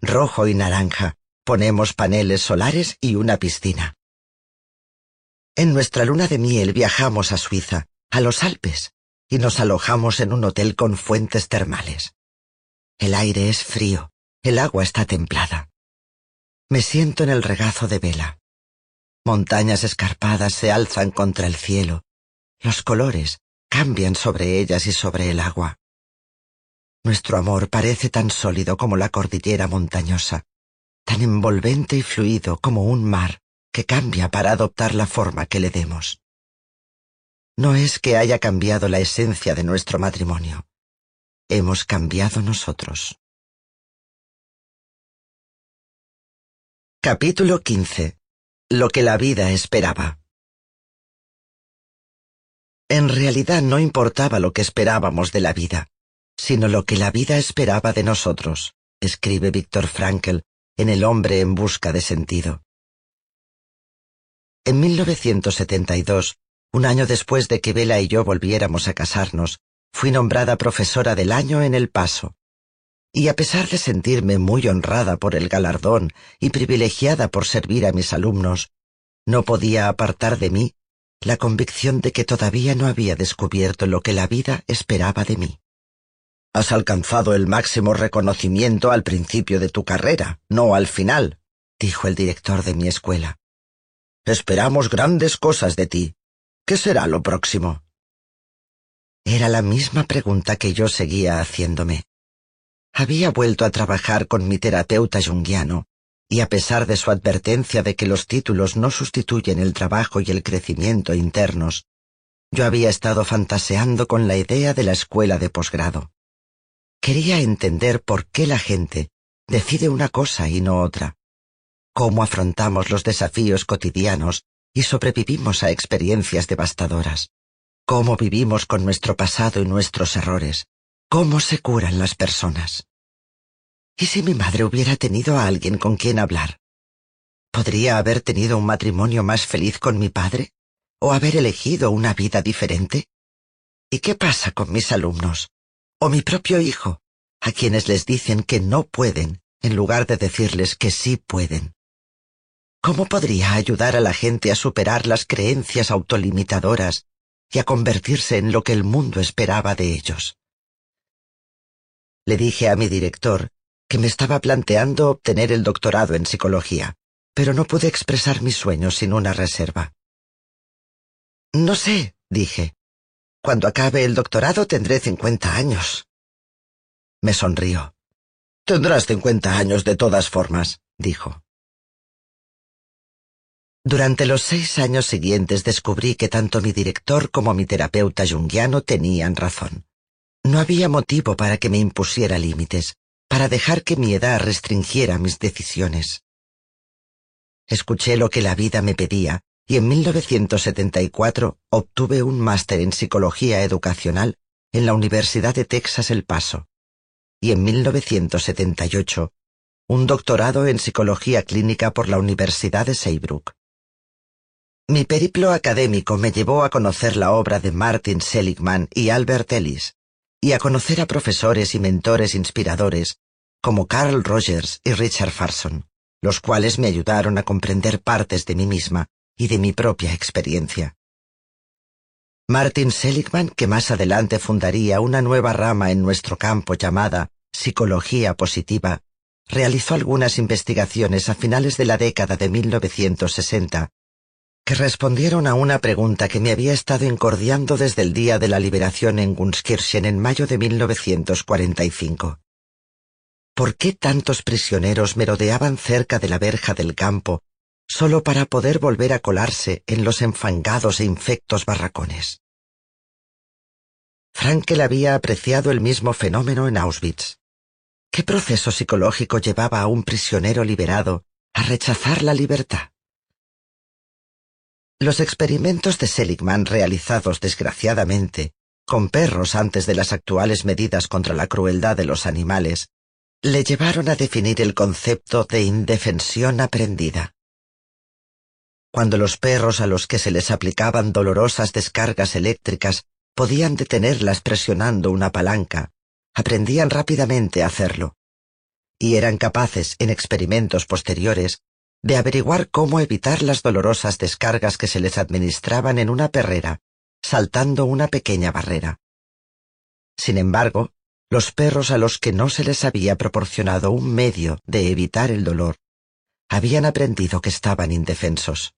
rojo y naranja. Ponemos paneles solares y una piscina. En nuestra luna de miel viajamos a Suiza, a los Alpes, y nos alojamos en un hotel con fuentes termales. El aire es frío, el agua está templada. Me siento en el regazo de vela. Montañas escarpadas se alzan contra el cielo. Los colores cambian sobre ellas y sobre el agua. Nuestro amor parece tan sólido como la cordillera montañosa, tan envolvente y fluido como un mar que cambia para adoptar la forma que le demos. No es que haya cambiado la esencia de nuestro matrimonio. Hemos cambiado nosotros. Capítulo 15. Lo que la vida esperaba. En realidad no importaba lo que esperábamos de la vida, sino lo que la vida esperaba de nosotros, escribe Víctor Frankl en El hombre en busca de sentido. En 1972, un año después de que Vela y yo volviéramos a casarnos, fui nombrada profesora del año en El Paso, y a pesar de sentirme muy honrada por el galardón y privilegiada por servir a mis alumnos, no podía apartar de mí la convicción de que todavía no había descubierto lo que la vida esperaba de mí. Has alcanzado el máximo reconocimiento al principio de tu carrera, no al final, dijo el director de mi escuela. Esperamos grandes cosas de ti. ¿Qué será lo próximo? Era la misma pregunta que yo seguía haciéndome. Había vuelto a trabajar con mi terapeuta junguiano, y a pesar de su advertencia de que los títulos no sustituyen el trabajo y el crecimiento internos, yo había estado fantaseando con la idea de la escuela de posgrado. Quería entender por qué la gente decide una cosa y no otra, cómo afrontamos los desafíos cotidianos y sobrevivimos a experiencias devastadoras, cómo vivimos con nuestro pasado y nuestros errores, ¿Cómo se curan las personas? ¿Y si mi madre hubiera tenido a alguien con quien hablar? ¿Podría haber tenido un matrimonio más feliz con mi padre? ¿O haber elegido una vida diferente? ¿Y qué pasa con mis alumnos? ¿O mi propio hijo, a quienes les dicen que no pueden en lugar de decirles que sí pueden? ¿Cómo podría ayudar a la gente a superar las creencias autolimitadoras y a convertirse en lo que el mundo esperaba de ellos? Le dije a mi director que me estaba planteando obtener el doctorado en psicología, pero no pude expresar mis sueños sin una reserva. No sé, dije. Cuando acabe el doctorado tendré cincuenta años. Me sonrió. Tendrás cincuenta años de todas formas, dijo. Durante los seis años siguientes descubrí que tanto mi director como mi terapeuta junguiano tenían razón. No había motivo para que me impusiera límites, para dejar que mi edad restringiera mis decisiones. Escuché lo que la vida me pedía y en 1974 obtuve un máster en psicología educacional en la Universidad de Texas El Paso y en 1978 un doctorado en psicología clínica por la Universidad de Seybrook. Mi periplo académico me llevó a conocer la obra de Martin Seligman y Albert Ellis, y a conocer a profesores y mentores inspiradores como Carl Rogers y Richard Farson, los cuales me ayudaron a comprender partes de mí misma y de mi propia experiencia. Martin Seligman, que más adelante fundaría una nueva rama en nuestro campo llamada psicología positiva, realizó algunas investigaciones a finales de la década de 1960 que respondieron a una pregunta que me había estado incordiando desde el día de la liberación en Gunskirchen en mayo de 1945. ¿Por qué tantos prisioneros merodeaban cerca de la verja del campo solo para poder volver a colarse en los enfangados e infectos barracones? Frankel había apreciado el mismo fenómeno en Auschwitz. ¿Qué proceso psicológico llevaba a un prisionero liberado a rechazar la libertad? Los experimentos de Seligman realizados desgraciadamente con perros antes de las actuales medidas contra la crueldad de los animales le llevaron a definir el concepto de indefensión aprendida. Cuando los perros a los que se les aplicaban dolorosas descargas eléctricas podían detenerlas presionando una palanca, aprendían rápidamente a hacerlo, y eran capaces, en experimentos posteriores, de averiguar cómo evitar las dolorosas descargas que se les administraban en una perrera, saltando una pequeña barrera. Sin embargo, los perros a los que no se les había proporcionado un medio de evitar el dolor, habían aprendido que estaban indefensos.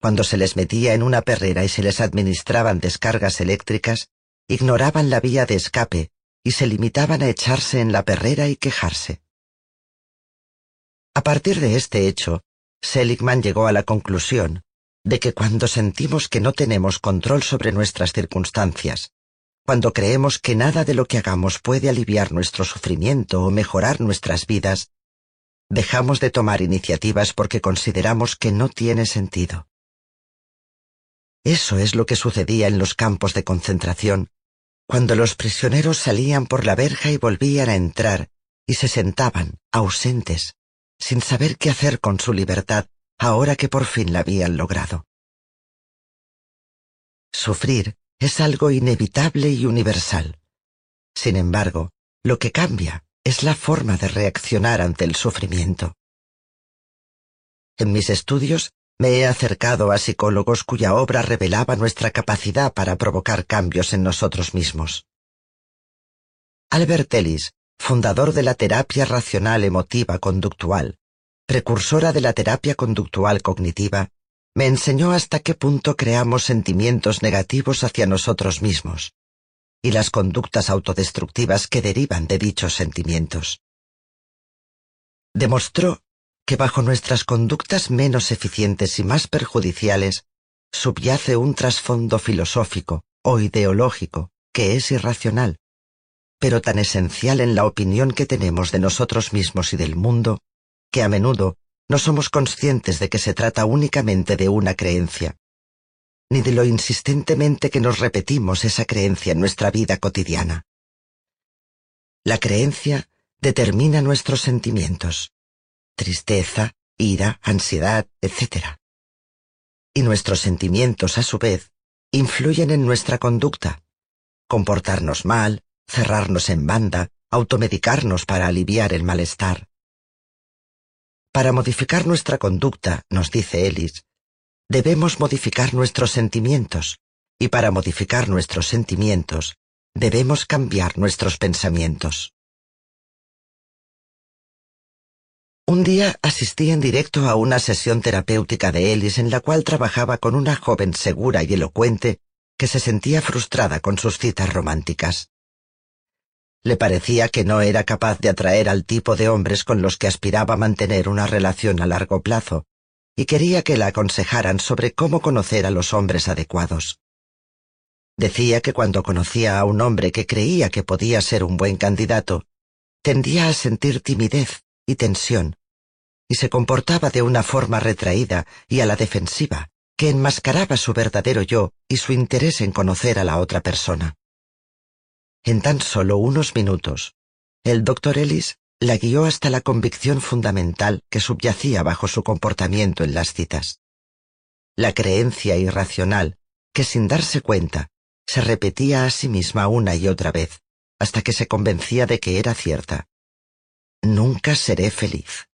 Cuando se les metía en una perrera y se les administraban descargas eléctricas, ignoraban la vía de escape y se limitaban a echarse en la perrera y quejarse. A partir de este hecho, Seligman llegó a la conclusión de que cuando sentimos que no tenemos control sobre nuestras circunstancias, cuando creemos que nada de lo que hagamos puede aliviar nuestro sufrimiento o mejorar nuestras vidas, dejamos de tomar iniciativas porque consideramos que no tiene sentido. Eso es lo que sucedía en los campos de concentración, cuando los prisioneros salían por la verja y volvían a entrar y se sentaban, ausentes, sin saber qué hacer con su libertad ahora que por fin la habían logrado. Sufrir es algo inevitable y universal. Sin embargo, lo que cambia es la forma de reaccionar ante el sufrimiento. En mis estudios me he acercado a psicólogos cuya obra revelaba nuestra capacidad para provocar cambios en nosotros mismos. Albert Ellis, fundador de la terapia racional emotiva conductual, precursora de la terapia conductual cognitiva, me enseñó hasta qué punto creamos sentimientos negativos hacia nosotros mismos y las conductas autodestructivas que derivan de dichos sentimientos. Demostró que bajo nuestras conductas menos eficientes y más perjudiciales subyace un trasfondo filosófico o ideológico que es irracional, pero tan esencial en la opinión que tenemos de nosotros mismos y del mundo, que a menudo no somos conscientes de que se trata únicamente de una creencia, ni de lo insistentemente que nos repetimos esa creencia en nuestra vida cotidiana. La creencia determina nuestros sentimientos tristeza, ira, ansiedad, etc. Y nuestros sentimientos, a su vez, influyen en nuestra conducta. Comportarnos mal, cerrarnos en banda, automedicarnos para aliviar el malestar. Para modificar nuestra conducta, nos dice Ellis, debemos modificar nuestros sentimientos, y para modificar nuestros sentimientos, debemos cambiar nuestros pensamientos. Un día asistí en directo a una sesión terapéutica de Ellis en la cual trabajaba con una joven segura y elocuente que se sentía frustrada con sus citas románticas. Le parecía que no era capaz de atraer al tipo de hombres con los que aspiraba a mantener una relación a largo plazo, y quería que la aconsejaran sobre cómo conocer a los hombres adecuados. Decía que cuando conocía a un hombre que creía que podía ser un buen candidato, tendía a sentir timidez y tensión, y se comportaba de una forma retraída y a la defensiva, que enmascaraba su verdadero yo y su interés en conocer a la otra persona. En tan solo unos minutos, el doctor Ellis la guió hasta la convicción fundamental que subyacía bajo su comportamiento en las citas. La creencia irracional que sin darse cuenta se repetía a sí misma una y otra vez, hasta que se convencía de que era cierta. Nunca seré feliz.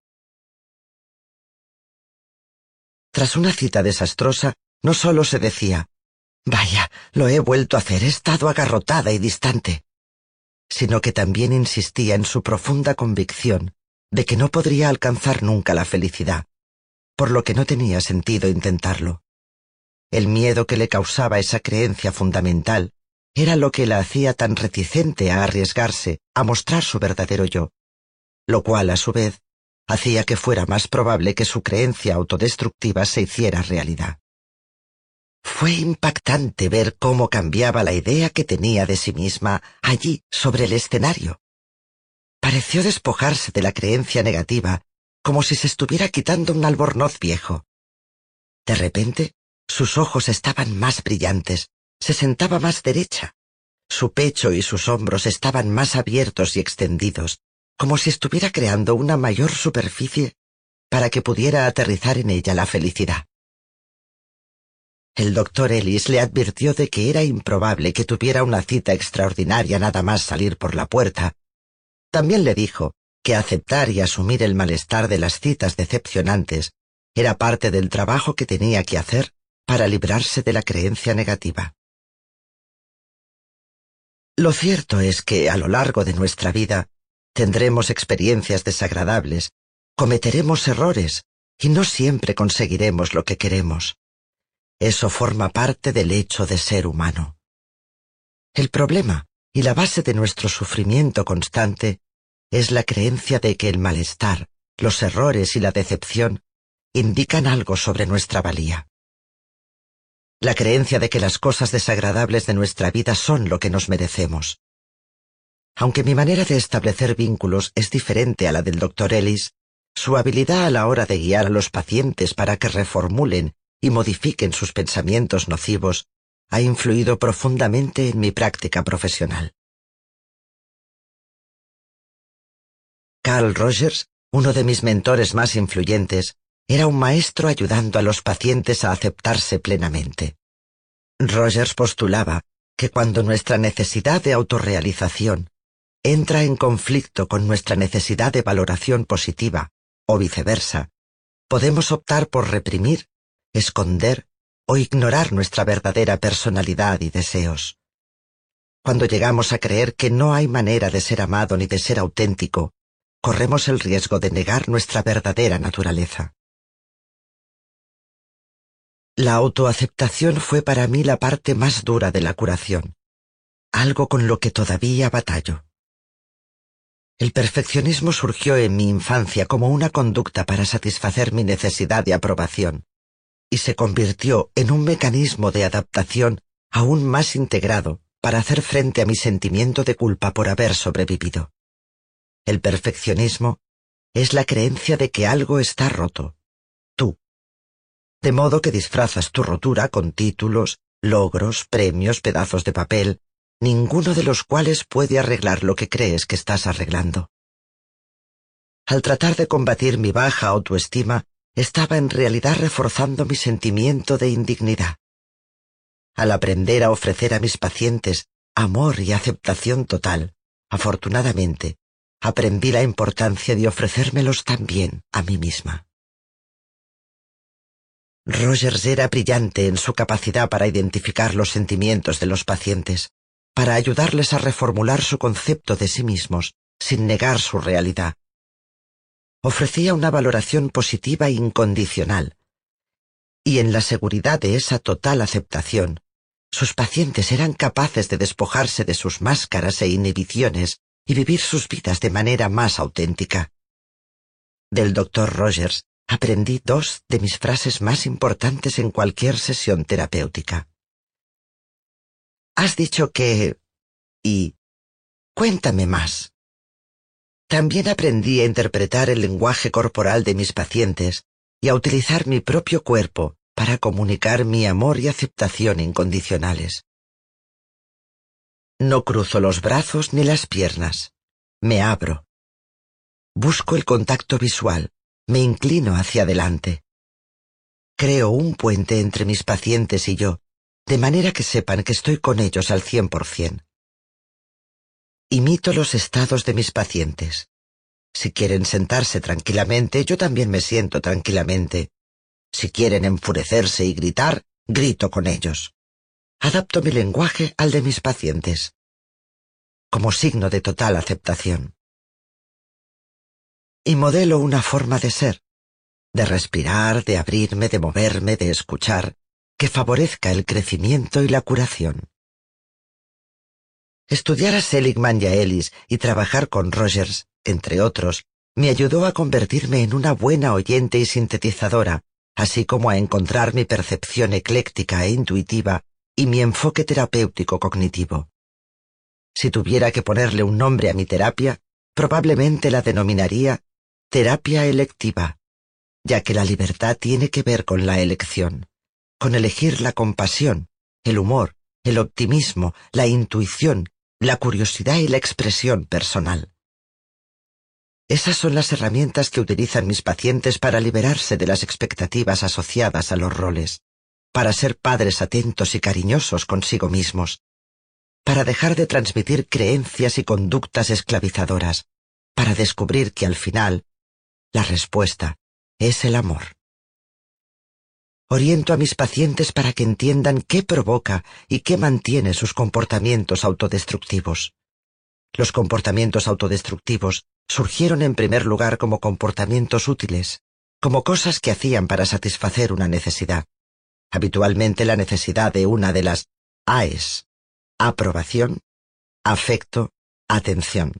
Tras una cita desastrosa, no solo se decía, Vaya, lo he vuelto a hacer, he estado agarrotada y distante. Sino que también insistía en su profunda convicción de que no podría alcanzar nunca la felicidad, por lo que no tenía sentido intentarlo. El miedo que le causaba esa creencia fundamental era lo que la hacía tan reticente a arriesgarse a mostrar su verdadero yo, lo cual a su vez hacía que fuera más probable que su creencia autodestructiva se hiciera realidad. Fue impactante ver cómo cambiaba la idea que tenía de sí misma allí sobre el escenario. Pareció despojarse de la creencia negativa como si se estuviera quitando un albornoz viejo. De repente, sus ojos estaban más brillantes, se sentaba más derecha. Su pecho y sus hombros estaban más abiertos y extendidos, como si estuviera creando una mayor superficie para que pudiera aterrizar en ella la felicidad. El doctor Ellis le advirtió de que era improbable que tuviera una cita extraordinaria nada más salir por la puerta. También le dijo que aceptar y asumir el malestar de las citas decepcionantes era parte del trabajo que tenía que hacer para librarse de la creencia negativa. Lo cierto es que a lo largo de nuestra vida tendremos experiencias desagradables, cometeremos errores y no siempre conseguiremos lo que queremos. Eso forma parte del hecho de ser humano. El problema y la base de nuestro sufrimiento constante es la creencia de que el malestar, los errores y la decepción indican algo sobre nuestra valía. La creencia de que las cosas desagradables de nuestra vida son lo que nos merecemos. Aunque mi manera de establecer vínculos es diferente a la del doctor Ellis, su habilidad a la hora de guiar a los pacientes para que reformulen y modifiquen sus pensamientos nocivos ha influido profundamente en mi práctica profesional. Carl Rogers, uno de mis mentores más influyentes, era un maestro ayudando a los pacientes a aceptarse plenamente. Rogers postulaba que cuando nuestra necesidad de autorrealización entra en conflicto con nuestra necesidad de valoración positiva, o viceversa, podemos optar por reprimir esconder o ignorar nuestra verdadera personalidad y deseos. Cuando llegamos a creer que no hay manera de ser amado ni de ser auténtico, corremos el riesgo de negar nuestra verdadera naturaleza. La autoaceptación fue para mí la parte más dura de la curación, algo con lo que todavía batallo. El perfeccionismo surgió en mi infancia como una conducta para satisfacer mi necesidad de aprobación, y se convirtió en un mecanismo de adaptación aún más integrado para hacer frente a mi sentimiento de culpa por haber sobrevivido. El perfeccionismo es la creencia de que algo está roto, tú. De modo que disfrazas tu rotura con títulos, logros, premios, pedazos de papel, ninguno de los cuales puede arreglar lo que crees que estás arreglando. Al tratar de combatir mi baja autoestima, estaba en realidad reforzando mi sentimiento de indignidad. Al aprender a ofrecer a mis pacientes amor y aceptación total, afortunadamente, aprendí la importancia de ofrecérmelos también a mí misma. Rogers era brillante en su capacidad para identificar los sentimientos de los pacientes, para ayudarles a reformular su concepto de sí mismos, sin negar su realidad, ofrecía una valoración positiva e incondicional. Y en la seguridad de esa total aceptación, sus pacientes eran capaces de despojarse de sus máscaras e inhibiciones y vivir sus vidas de manera más auténtica. Del doctor Rogers aprendí dos de mis frases más importantes en cualquier sesión terapéutica. Has dicho que... y... cuéntame más. También aprendí a interpretar el lenguaje corporal de mis pacientes y a utilizar mi propio cuerpo para comunicar mi amor y aceptación incondicionales. No cruzo los brazos ni las piernas. Me abro. Busco el contacto visual. Me inclino hacia adelante. Creo un puente entre mis pacientes y yo, de manera que sepan que estoy con ellos al cien por cien. Imito los estados de mis pacientes. Si quieren sentarse tranquilamente, yo también me siento tranquilamente. Si quieren enfurecerse y gritar, grito con ellos. adapto mi lenguaje al de mis pacientes, como signo de total aceptación. Y modelo una forma de ser, de respirar, de abrirme, de moverme, de escuchar, que favorezca el crecimiento y la curación. Estudiar a Seligman y a Ellis y trabajar con Rogers, entre otros, me ayudó a convertirme en una buena oyente y sintetizadora, así como a encontrar mi percepción ecléctica e intuitiva y mi enfoque terapéutico cognitivo. Si tuviera que ponerle un nombre a mi terapia, probablemente la denominaría terapia electiva, ya que la libertad tiene que ver con la elección, con elegir la compasión, el humor, el optimismo, la intuición, la curiosidad y la expresión personal. Esas son las herramientas que utilizan mis pacientes para liberarse de las expectativas asociadas a los roles, para ser padres atentos y cariñosos consigo mismos, para dejar de transmitir creencias y conductas esclavizadoras, para descubrir que al final, la respuesta es el amor. Oriento a mis pacientes para que entiendan qué provoca y qué mantiene sus comportamientos autodestructivos. Los comportamientos autodestructivos surgieron en primer lugar como comportamientos útiles, como cosas que hacían para satisfacer una necesidad, habitualmente la necesidad de una de las AES, aprobación, afecto, atención.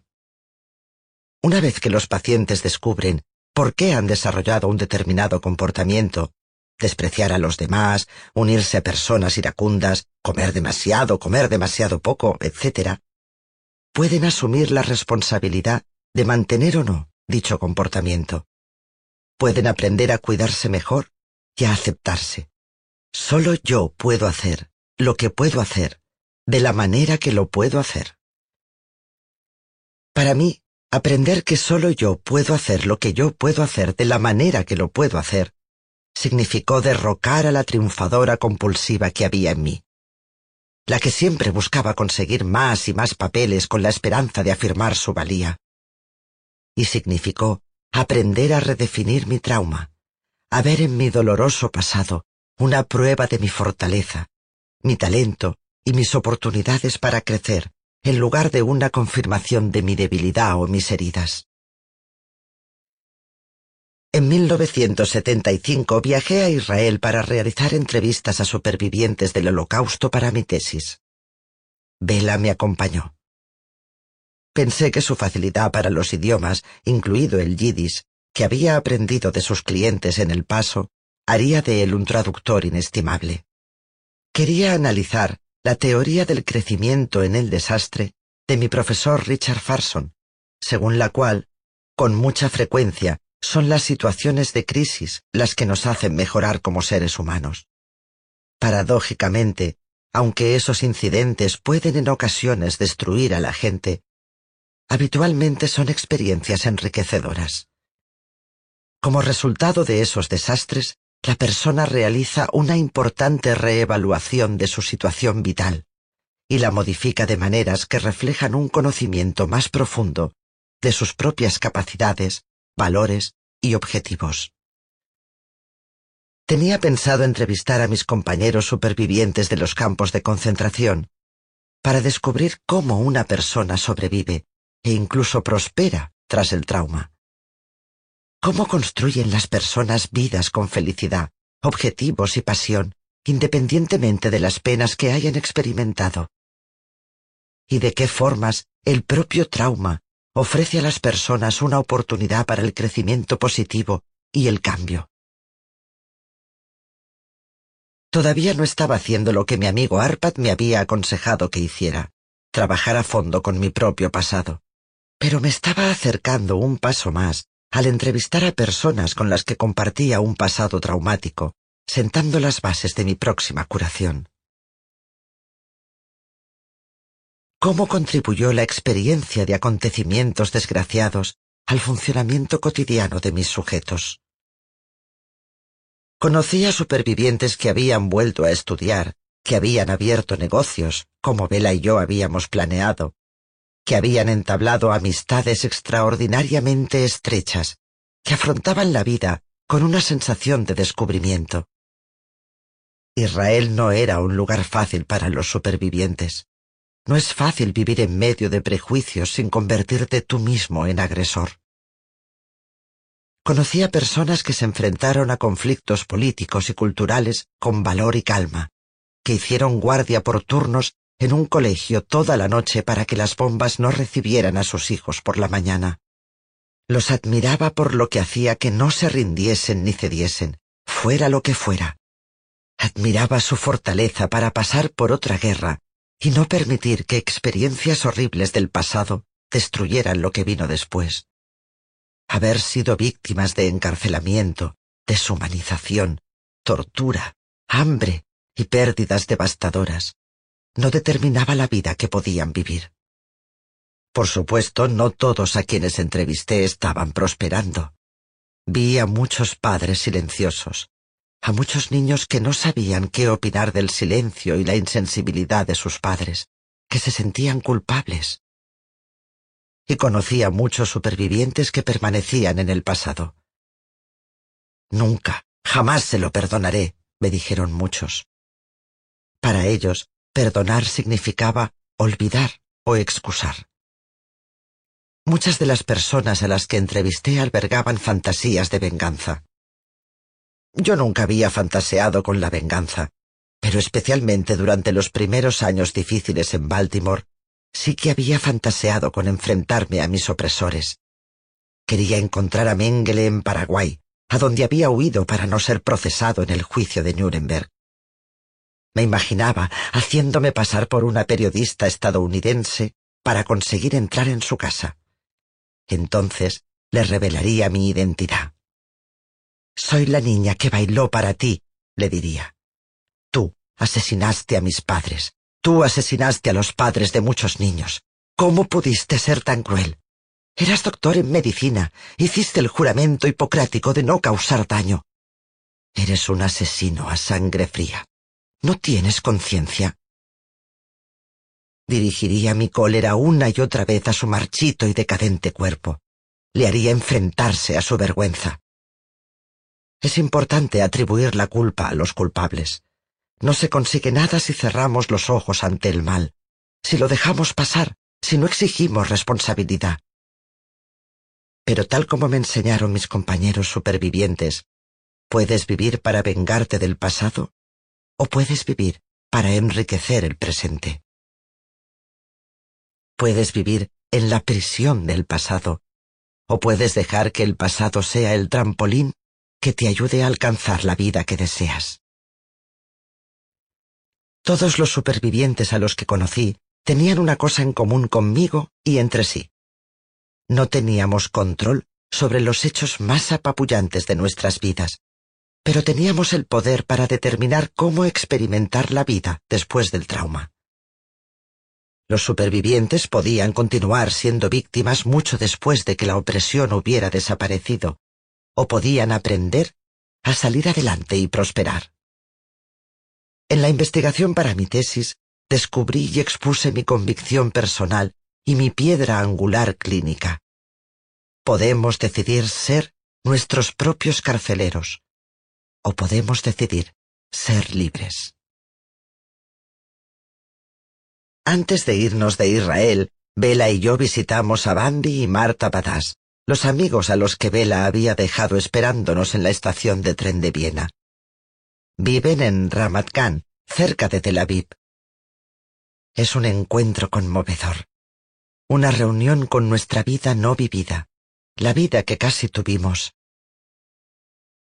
Una vez que los pacientes descubren por qué han desarrollado un determinado comportamiento, despreciar a los demás, unirse a personas iracundas, comer demasiado, comer demasiado poco, etc., pueden asumir la responsabilidad de mantener o no dicho comportamiento. Pueden aprender a cuidarse mejor y a aceptarse. Solo yo puedo hacer lo que puedo hacer, de la manera que lo puedo hacer. Para mí, Aprender que solo yo puedo hacer lo que yo puedo hacer de la manera que lo puedo hacer significó derrocar a la triunfadora compulsiva que había en mí, la que siempre buscaba conseguir más y más papeles con la esperanza de afirmar su valía. Y significó aprender a redefinir mi trauma, a ver en mi doloroso pasado una prueba de mi fortaleza, mi talento y mis oportunidades para crecer en lugar de una confirmación de mi debilidad o mis heridas. En 1975 viajé a Israel para realizar entrevistas a supervivientes del holocausto para mi tesis. Bela me acompañó. Pensé que su facilidad para los idiomas, incluido el yiddish, que había aprendido de sus clientes en el paso, haría de él un traductor inestimable. Quería analizar la teoría del crecimiento en el desastre de mi profesor Richard Farson, según la cual, con mucha frecuencia, son las situaciones de crisis las que nos hacen mejorar como seres humanos. Paradójicamente, aunque esos incidentes pueden en ocasiones destruir a la gente, habitualmente son experiencias enriquecedoras. Como resultado de esos desastres, la persona realiza una importante reevaluación de su situación vital y la modifica de maneras que reflejan un conocimiento más profundo de sus propias capacidades, valores y objetivos. Tenía pensado entrevistar a mis compañeros supervivientes de los campos de concentración para descubrir cómo una persona sobrevive e incluso prospera tras el trauma. ¿Cómo construyen las personas vidas con felicidad, objetivos y pasión, independientemente de las penas que hayan experimentado? ¿Y de qué formas el propio trauma ofrece a las personas una oportunidad para el crecimiento positivo y el cambio? Todavía no estaba haciendo lo que mi amigo Arpad me había aconsejado que hiciera, trabajar a fondo con mi propio pasado, pero me estaba acercando un paso más al entrevistar a personas con las que compartía un pasado traumático, sentando las bases de mi próxima curación. ¿Cómo contribuyó la experiencia de acontecimientos desgraciados al funcionamiento cotidiano de mis sujetos? Conocía supervivientes que habían vuelto a estudiar, que habían abierto negocios, como Vela y yo habíamos planeado, que habían entablado amistades extraordinariamente estrechas, que afrontaban la vida con una sensación de descubrimiento. Israel no era un lugar fácil para los supervivientes. No es fácil vivir en medio de prejuicios sin convertirte tú mismo en agresor. Conocía personas que se enfrentaron a conflictos políticos y culturales con valor y calma, que hicieron guardia por turnos en un colegio toda la noche para que las bombas no recibieran a sus hijos por la mañana. Los admiraba por lo que hacía que no se rindiesen ni cediesen, fuera lo que fuera. Admiraba su fortaleza para pasar por otra guerra y no permitir que experiencias horribles del pasado destruyeran lo que vino después. Haber sido víctimas de encarcelamiento, deshumanización, tortura, hambre y pérdidas devastadoras no determinaba la vida que podían vivir. Por supuesto, no todos a quienes entrevisté estaban prosperando. Vi a muchos padres silenciosos, a muchos niños que no sabían qué opinar del silencio y la insensibilidad de sus padres, que se sentían culpables. Y conocí a muchos supervivientes que permanecían en el pasado. Nunca, jamás se lo perdonaré, me dijeron muchos. Para ellos, perdonar significaba olvidar o excusar. Muchas de las personas a las que entrevisté albergaban fantasías de venganza. Yo nunca había fantaseado con la venganza, pero especialmente durante los primeros años difíciles en Baltimore, sí que había fantaseado con enfrentarme a mis opresores. Quería encontrar a Mengele en Paraguay, a donde había huido para no ser procesado en el juicio de Nuremberg. Me imaginaba haciéndome pasar por una periodista estadounidense para conseguir entrar en su casa. Entonces le revelaría mi identidad. Soy la niña que bailó para ti, le diría. Tú asesinaste a mis padres. Tú asesinaste a los padres de muchos niños. ¿Cómo pudiste ser tan cruel? Eras doctor en medicina. Hiciste el juramento hipocrático de no causar daño. Eres un asesino a sangre fría. ¿No tienes conciencia? Dirigiría mi cólera una y otra vez a su marchito y decadente cuerpo. Le haría enfrentarse a su vergüenza. Es importante atribuir la culpa a los culpables. No se consigue nada si cerramos los ojos ante el mal, si lo dejamos pasar, si no exigimos responsabilidad. Pero tal como me enseñaron mis compañeros supervivientes, puedes vivir para vengarte del pasado o puedes vivir para enriquecer el presente. Puedes vivir en la prisión del pasado o puedes dejar que el pasado sea el trampolín que te ayude a alcanzar la vida que deseas. Todos los supervivientes a los que conocí tenían una cosa en común conmigo y entre sí. No teníamos control sobre los hechos más apapullantes de nuestras vidas, pero teníamos el poder para determinar cómo experimentar la vida después del trauma. Los supervivientes podían continuar siendo víctimas mucho después de que la opresión hubiera desaparecido, o podían aprender a salir adelante y prosperar. En la investigación para mi tesis, descubrí y expuse mi convicción personal y mi piedra angular clínica. Podemos decidir ser nuestros propios carceleros, o podemos decidir ser libres. Antes de irnos de Israel, Bela y yo visitamos a Bambi y Marta Badass, los amigos a los que Vela había dejado esperándonos en la estación de tren de Viena. Viven en Ramat Gan, cerca de Tel Aviv. Es un encuentro conmovedor, una reunión con nuestra vida no vivida, la vida que casi tuvimos.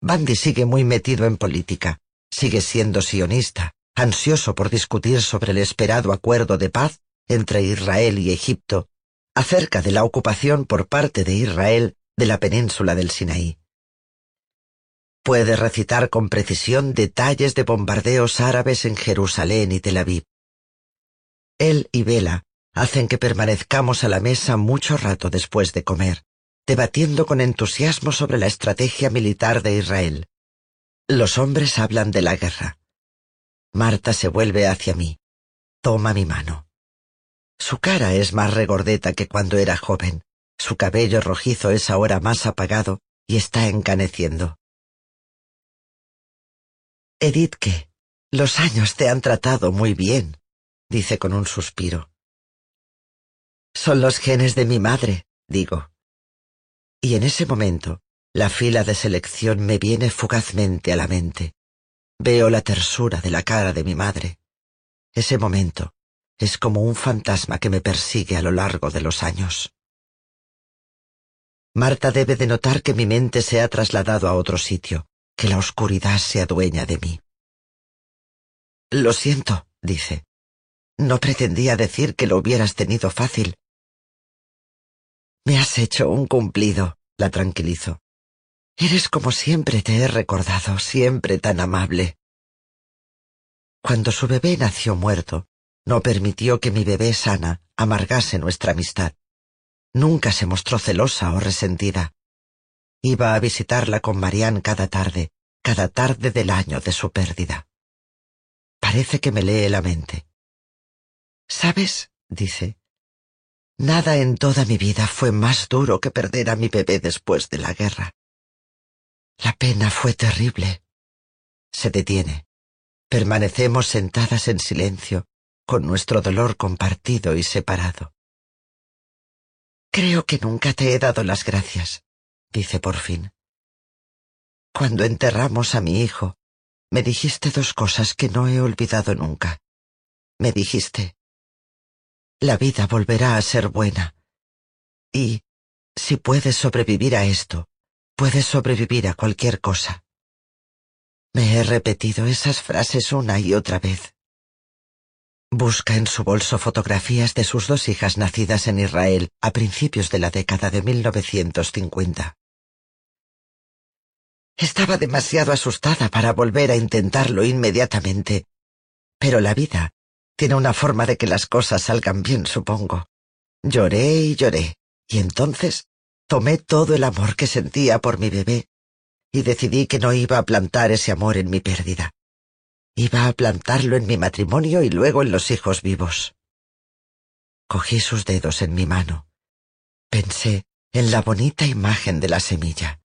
Bandy sigue muy metido en política, sigue siendo sionista, ansioso por discutir sobre el esperado acuerdo de paz entre Israel y Egipto acerca de la ocupación por parte de Israel de la península del Sinaí. Puede recitar con precisión detalles de bombardeos árabes en Jerusalén y Tel Aviv. Él y Vela hacen que permanezcamos a la mesa mucho rato después de comer, debatiendo con entusiasmo sobre la estrategia militar de Israel. Los hombres hablan de la guerra. Marta se vuelve hacia mí. Toma mi mano. Su cara es más regordeta que cuando era joven. Su cabello rojizo es ahora más apagado y está encaneciendo. Edith, ¿qué? Los años te han tratado muy bien, dice con un suspiro. Son los genes de mi madre, digo. Y en ese momento, la fila de selección me viene fugazmente a la mente. Veo la tersura de la cara de mi madre. Ese momento es como un fantasma que me persigue a lo largo de los años. Marta debe de notar que mi mente se ha trasladado a otro sitio, que la oscuridad se adueña de mí. Lo siento, dice. No pretendía decir que lo hubieras tenido fácil. Me has hecho un cumplido, la tranquilizo. Eres como siempre te he recordado, siempre tan amable. Cuando su bebé nació muerto, no permitió que mi bebé sana amargase nuestra amistad. Nunca se mostró celosa o resentida. Iba a visitarla con Marianne cada tarde, cada tarde del año de su pérdida. Parece que me lee la mente. ¿Sabes? dice. Nada en toda mi vida fue más duro que perder a mi bebé después de la guerra. La pena fue terrible. Se detiene. Permanecemos sentadas en silencio, con nuestro dolor compartido y separado. Creo que nunca te he dado las gracias, dice por fin. Cuando enterramos a mi hijo, me dijiste dos cosas que no he olvidado nunca. Me dijiste, la vida volverá a ser buena. Y, si puedes sobrevivir a esto, puedes sobrevivir a cualquier cosa. Me he repetido esas frases una y otra vez. Busca en su bolso fotografías de sus dos hijas nacidas en Israel a principios de la década de 1950. Estaba demasiado asustada para volver a intentarlo inmediatamente. Pero la vida tiene una forma de que las cosas salgan bien, supongo. Lloré y lloré, y entonces tomé todo el amor que sentía por mi bebé y decidí que no iba a plantar ese amor en mi pérdida. Iba a plantarlo en mi matrimonio y luego en los hijos vivos. Cogí sus dedos en mi mano. Pensé en la bonita imagen de la semilla.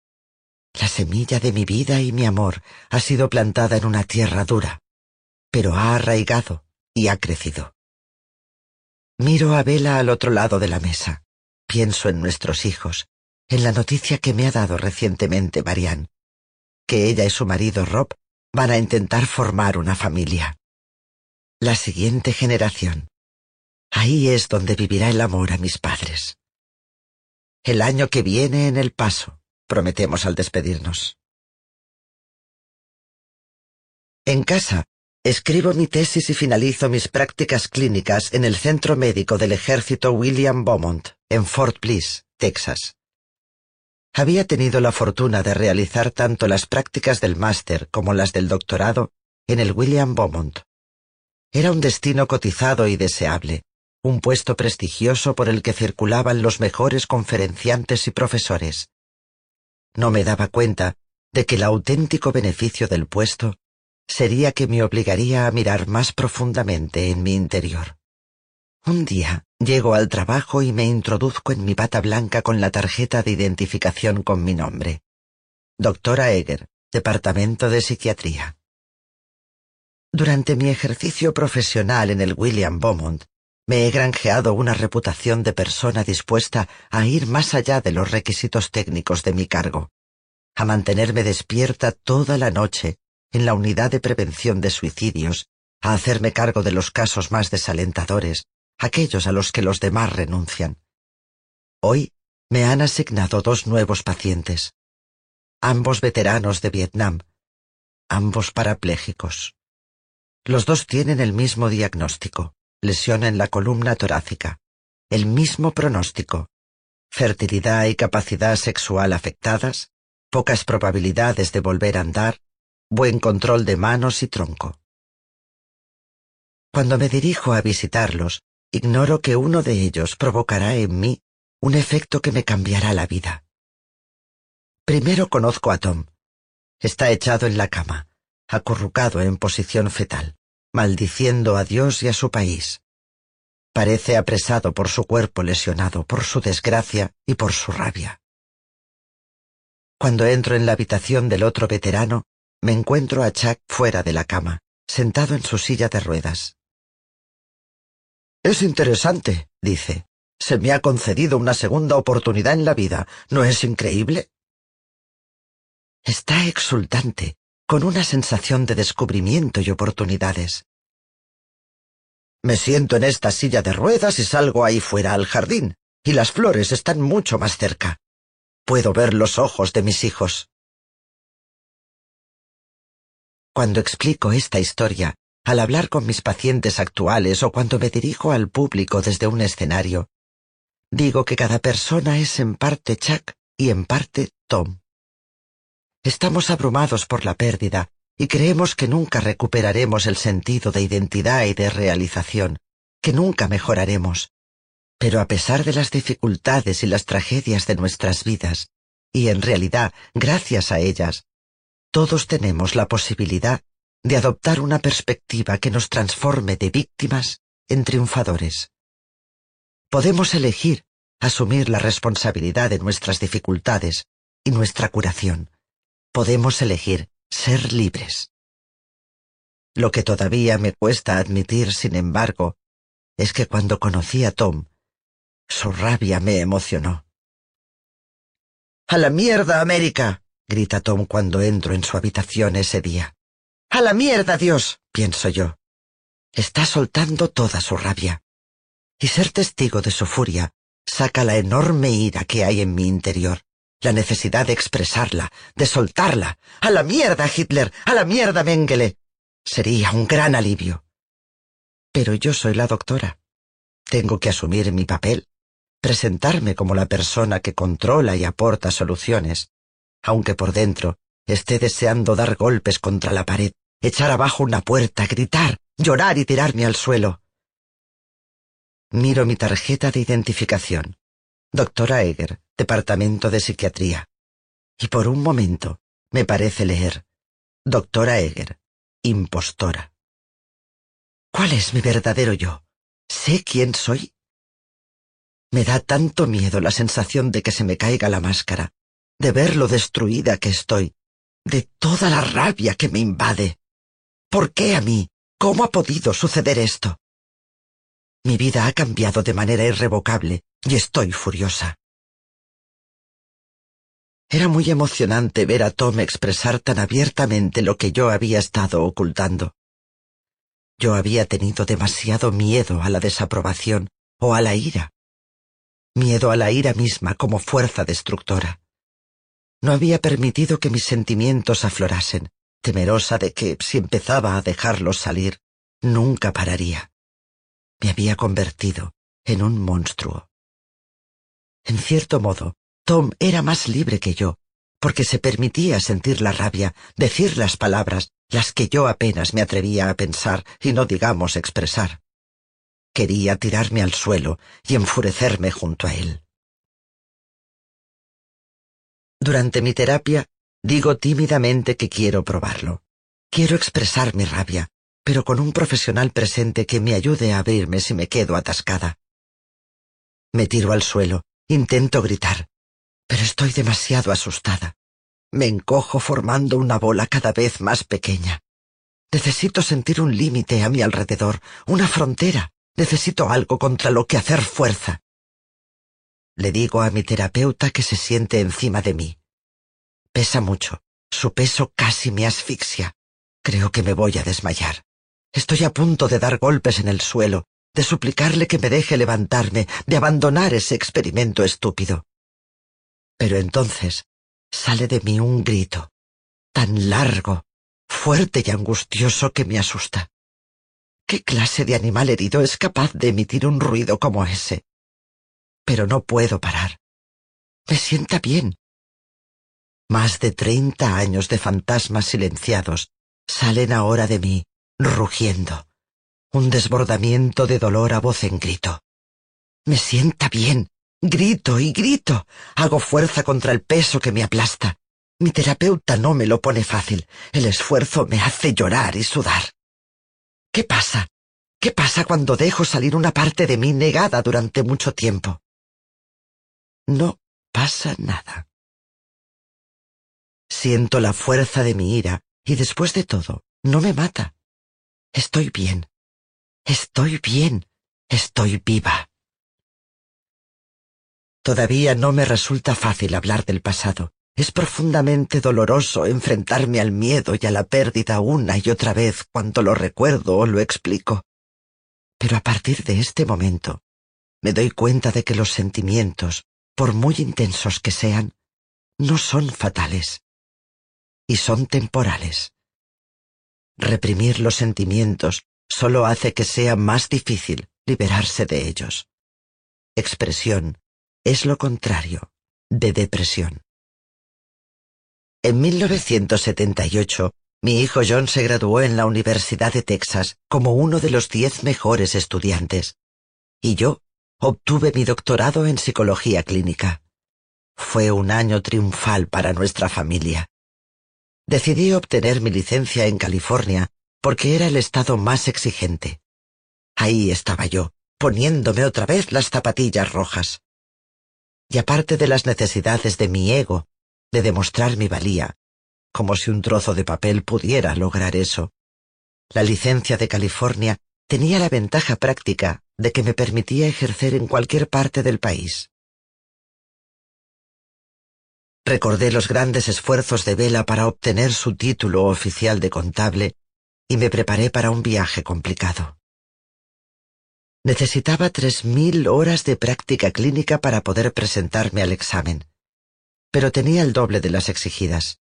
La semilla de mi vida y mi amor ha sido plantada en una tierra dura, pero ha arraigado y ha crecido. Miro a Vela al otro lado de la mesa. Pienso en nuestros hijos, en la noticia que me ha dado recientemente Marianne, que ella y su marido Rob van a intentar formar una familia. La siguiente generación. Ahí es donde vivirá el amor a mis padres. El año que viene en el paso, prometemos al despedirnos. En casa, escribo mi tesis y finalizo mis prácticas clínicas en el Centro Médico del Ejército William Beaumont, en Fort Bliss, Texas. Había tenido la fortuna de realizar tanto las prácticas del máster como las del doctorado en el William Beaumont. Era un destino cotizado y deseable, un puesto prestigioso por el que circulaban los mejores conferenciantes y profesores. No me daba cuenta de que el auténtico beneficio del puesto sería que me obligaría a mirar más profundamente en mi interior. Un día llego al trabajo y me introduzco en mi bata blanca con la tarjeta de identificación con mi nombre. Doctora Eger, Departamento de Psiquiatría. Durante mi ejercicio profesional en el William Beaumont, me he granjeado una reputación de persona dispuesta a ir más allá de los requisitos técnicos de mi cargo, a mantenerme despierta toda la noche en la unidad de prevención de suicidios, a hacerme cargo de los casos más desalentadores, aquellos a los que los demás renuncian. Hoy me han asignado dos nuevos pacientes, ambos veteranos de Vietnam, ambos parapléjicos. Los dos tienen el mismo diagnóstico, lesión en la columna torácica, el mismo pronóstico, fertilidad y capacidad sexual afectadas, pocas probabilidades de volver a andar, buen control de manos y tronco. Cuando me dirijo a visitarlos, Ignoro que uno de ellos provocará en mí un efecto que me cambiará la vida. Primero conozco a Tom. Está echado en la cama, acurrucado en posición fetal, maldiciendo a Dios y a su país. Parece apresado por su cuerpo lesionado, por su desgracia y por su rabia. Cuando entro en la habitación del otro veterano, me encuentro a Chuck fuera de la cama, sentado en su silla de ruedas. Es interesante, dice. Se me ha concedido una segunda oportunidad en la vida. ¿No es increíble? Está exultante, con una sensación de descubrimiento y oportunidades. Me siento en esta silla de ruedas y salgo ahí fuera al jardín, y las flores están mucho más cerca. Puedo ver los ojos de mis hijos. Cuando explico esta historia, al hablar con mis pacientes actuales o cuando me dirijo al público desde un escenario, digo que cada persona es en parte Chuck y en parte Tom. Estamos abrumados por la pérdida y creemos que nunca recuperaremos el sentido de identidad y de realización, que nunca mejoraremos. Pero a pesar de las dificultades y las tragedias de nuestras vidas, y en realidad, gracias a ellas, todos tenemos la posibilidad de adoptar una perspectiva que nos transforme de víctimas en triunfadores. Podemos elegir asumir la responsabilidad de nuestras dificultades y nuestra curación. Podemos elegir ser libres. Lo que todavía me cuesta admitir, sin embargo, es que cuando conocí a Tom, su rabia me emocionó. ¡A la mierda, América! grita Tom cuando entro en su habitación ese día. ¡A la mierda, Dios! pienso yo. Está soltando toda su rabia. Y ser testigo de su furia saca la enorme ira que hay en mi interior, la necesidad de expresarla, de soltarla. ¡A la mierda, Hitler! ¡A la mierda, Mengele! Sería un gran alivio. Pero yo soy la doctora. Tengo que asumir mi papel, presentarme como la persona que controla y aporta soluciones, aunque por dentro esté deseando dar golpes contra la pared echar abajo una puerta, gritar, llorar y tirarme al suelo. Miro mi tarjeta de identificación. Doctora Eger, Departamento de Psiquiatría. Y por un momento me parece leer. Doctora Eger, impostora. ¿Cuál es mi verdadero yo? ¿Sé quién soy? Me da tanto miedo la sensación de que se me caiga la máscara, de ver lo destruida que estoy, de toda la rabia que me invade. ¿Por qué a mí? ¿Cómo ha podido suceder esto? Mi vida ha cambiado de manera irrevocable y estoy furiosa. Era muy emocionante ver a Tom expresar tan abiertamente lo que yo había estado ocultando. Yo había tenido demasiado miedo a la desaprobación o a la ira. Miedo a la ira misma como fuerza destructora. No había permitido que mis sentimientos aflorasen, temerosa de que, si empezaba a dejarlos salir, nunca pararía. Me había convertido en un monstruo. En cierto modo, Tom era más libre que yo, porque se permitía sentir la rabia, decir las palabras, las que yo apenas me atrevía a pensar y no digamos expresar. Quería tirarme al suelo y enfurecerme junto a él. Durante mi terapia Digo tímidamente que quiero probarlo. Quiero expresar mi rabia, pero con un profesional presente que me ayude a abrirme si me quedo atascada. Me tiro al suelo, intento gritar, pero estoy demasiado asustada. Me encojo formando una bola cada vez más pequeña. Necesito sentir un límite a mi alrededor, una frontera. Necesito algo contra lo que hacer fuerza. Le digo a mi terapeuta que se siente encima de mí. Pesa mucho. Su peso casi me asfixia. Creo que me voy a desmayar. Estoy a punto de dar golpes en el suelo, de suplicarle que me deje levantarme, de abandonar ese experimento estúpido. Pero entonces sale de mí un grito, tan largo, fuerte y angustioso que me asusta. ¿Qué clase de animal herido es capaz de emitir un ruido como ese? Pero no puedo parar. Me sienta bien, más de treinta años de fantasmas silenciados salen ahora de mí, rugiendo. Un desbordamiento de dolor a voz en grito. Me sienta bien. Grito y grito. Hago fuerza contra el peso que me aplasta. Mi terapeuta no me lo pone fácil. El esfuerzo me hace llorar y sudar. ¿Qué pasa? ¿Qué pasa cuando dejo salir una parte de mí negada durante mucho tiempo? No pasa nada. Siento la fuerza de mi ira y después de todo, no me mata. Estoy bien. Estoy bien. Estoy viva. Todavía no me resulta fácil hablar del pasado. Es profundamente doloroso enfrentarme al miedo y a la pérdida una y otra vez cuando lo recuerdo o lo explico. Pero a partir de este momento, me doy cuenta de que los sentimientos, por muy intensos que sean, no son fatales y son temporales. Reprimir los sentimientos solo hace que sea más difícil liberarse de ellos. Expresión es lo contrario de depresión. En 1978, mi hijo John se graduó en la Universidad de Texas como uno de los diez mejores estudiantes, y yo obtuve mi doctorado en psicología clínica. Fue un año triunfal para nuestra familia. Decidí obtener mi licencia en California porque era el estado más exigente. Ahí estaba yo, poniéndome otra vez las zapatillas rojas. Y aparte de las necesidades de mi ego, de demostrar mi valía, como si un trozo de papel pudiera lograr eso, la licencia de California tenía la ventaja práctica de que me permitía ejercer en cualquier parte del país. Recordé los grandes esfuerzos de Vela para obtener su título oficial de contable y me preparé para un viaje complicado. Necesitaba tres mil horas de práctica clínica para poder presentarme al examen, pero tenía el doble de las exigidas.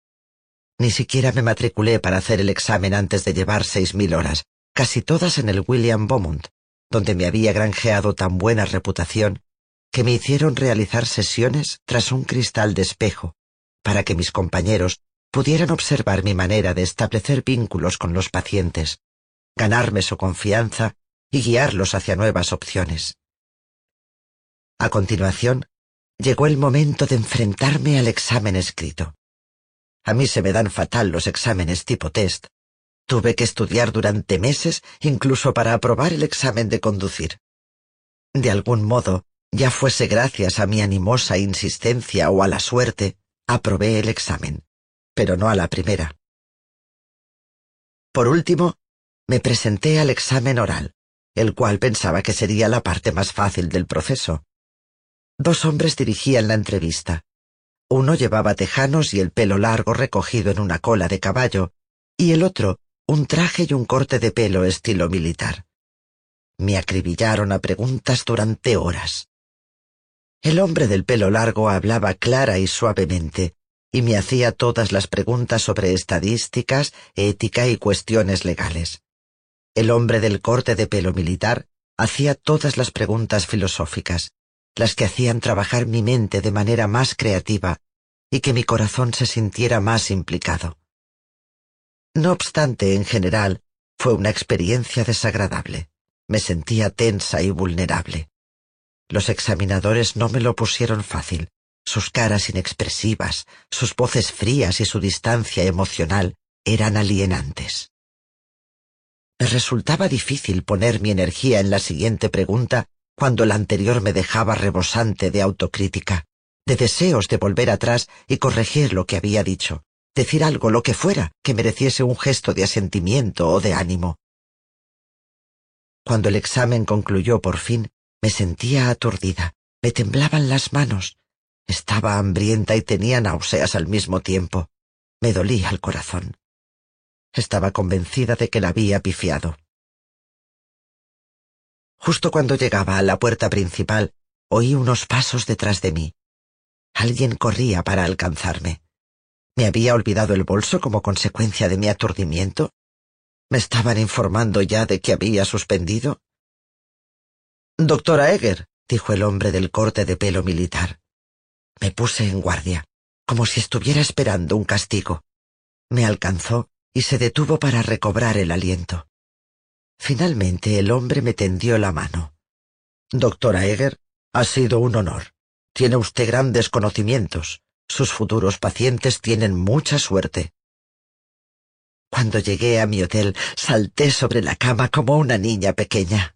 Ni siquiera me matriculé para hacer el examen antes de llevar seis mil horas, casi todas en el William Beaumont, donde me había granjeado tan buena reputación que me hicieron realizar sesiones tras un cristal de espejo, para que mis compañeros pudieran observar mi manera de establecer vínculos con los pacientes, ganarme su confianza y guiarlos hacia nuevas opciones. A continuación, llegó el momento de enfrentarme al examen escrito. A mí se me dan fatal los exámenes tipo test. Tuve que estudiar durante meses incluso para aprobar el examen de conducir. De algún modo, ya fuese gracias a mi animosa insistencia o a la suerte, aprobé el examen, pero no a la primera. Por último, me presenté al examen oral, el cual pensaba que sería la parte más fácil del proceso. Dos hombres dirigían la entrevista. Uno llevaba tejanos y el pelo largo recogido en una cola de caballo, y el otro un traje y un corte de pelo estilo militar. Me acribillaron a preguntas durante horas. El hombre del pelo largo hablaba clara y suavemente, y me hacía todas las preguntas sobre estadísticas, ética y cuestiones legales. El hombre del corte de pelo militar hacía todas las preguntas filosóficas, las que hacían trabajar mi mente de manera más creativa y que mi corazón se sintiera más implicado. No obstante, en general, fue una experiencia desagradable. Me sentía tensa y vulnerable. Los examinadores no me lo pusieron fácil. Sus caras inexpresivas, sus voces frías y su distancia emocional eran alienantes. Me resultaba difícil poner mi energía en la siguiente pregunta cuando la anterior me dejaba rebosante de autocrítica, de deseos de volver atrás y corregir lo que había dicho, decir algo, lo que fuera, que mereciese un gesto de asentimiento o de ánimo. Cuando el examen concluyó por fin, me sentía aturdida, me temblaban las manos, estaba hambrienta y tenía náuseas al mismo tiempo. Me dolía el corazón. Estaba convencida de que la había pifiado. Justo cuando llegaba a la puerta principal, oí unos pasos detrás de mí. Alguien corría para alcanzarme. ¿Me había olvidado el bolso como consecuencia de mi aturdimiento? ¿Me estaban informando ya de que había suspendido? Doctora Egger, dijo el hombre del corte de pelo militar. Me puse en guardia, como si estuviera esperando un castigo. Me alcanzó y se detuvo para recobrar el aliento. Finalmente el hombre me tendió la mano. Doctora Egger, ha sido un honor. Tiene usted grandes conocimientos. Sus futuros pacientes tienen mucha suerte. Cuando llegué a mi hotel, salté sobre la cama como una niña pequeña.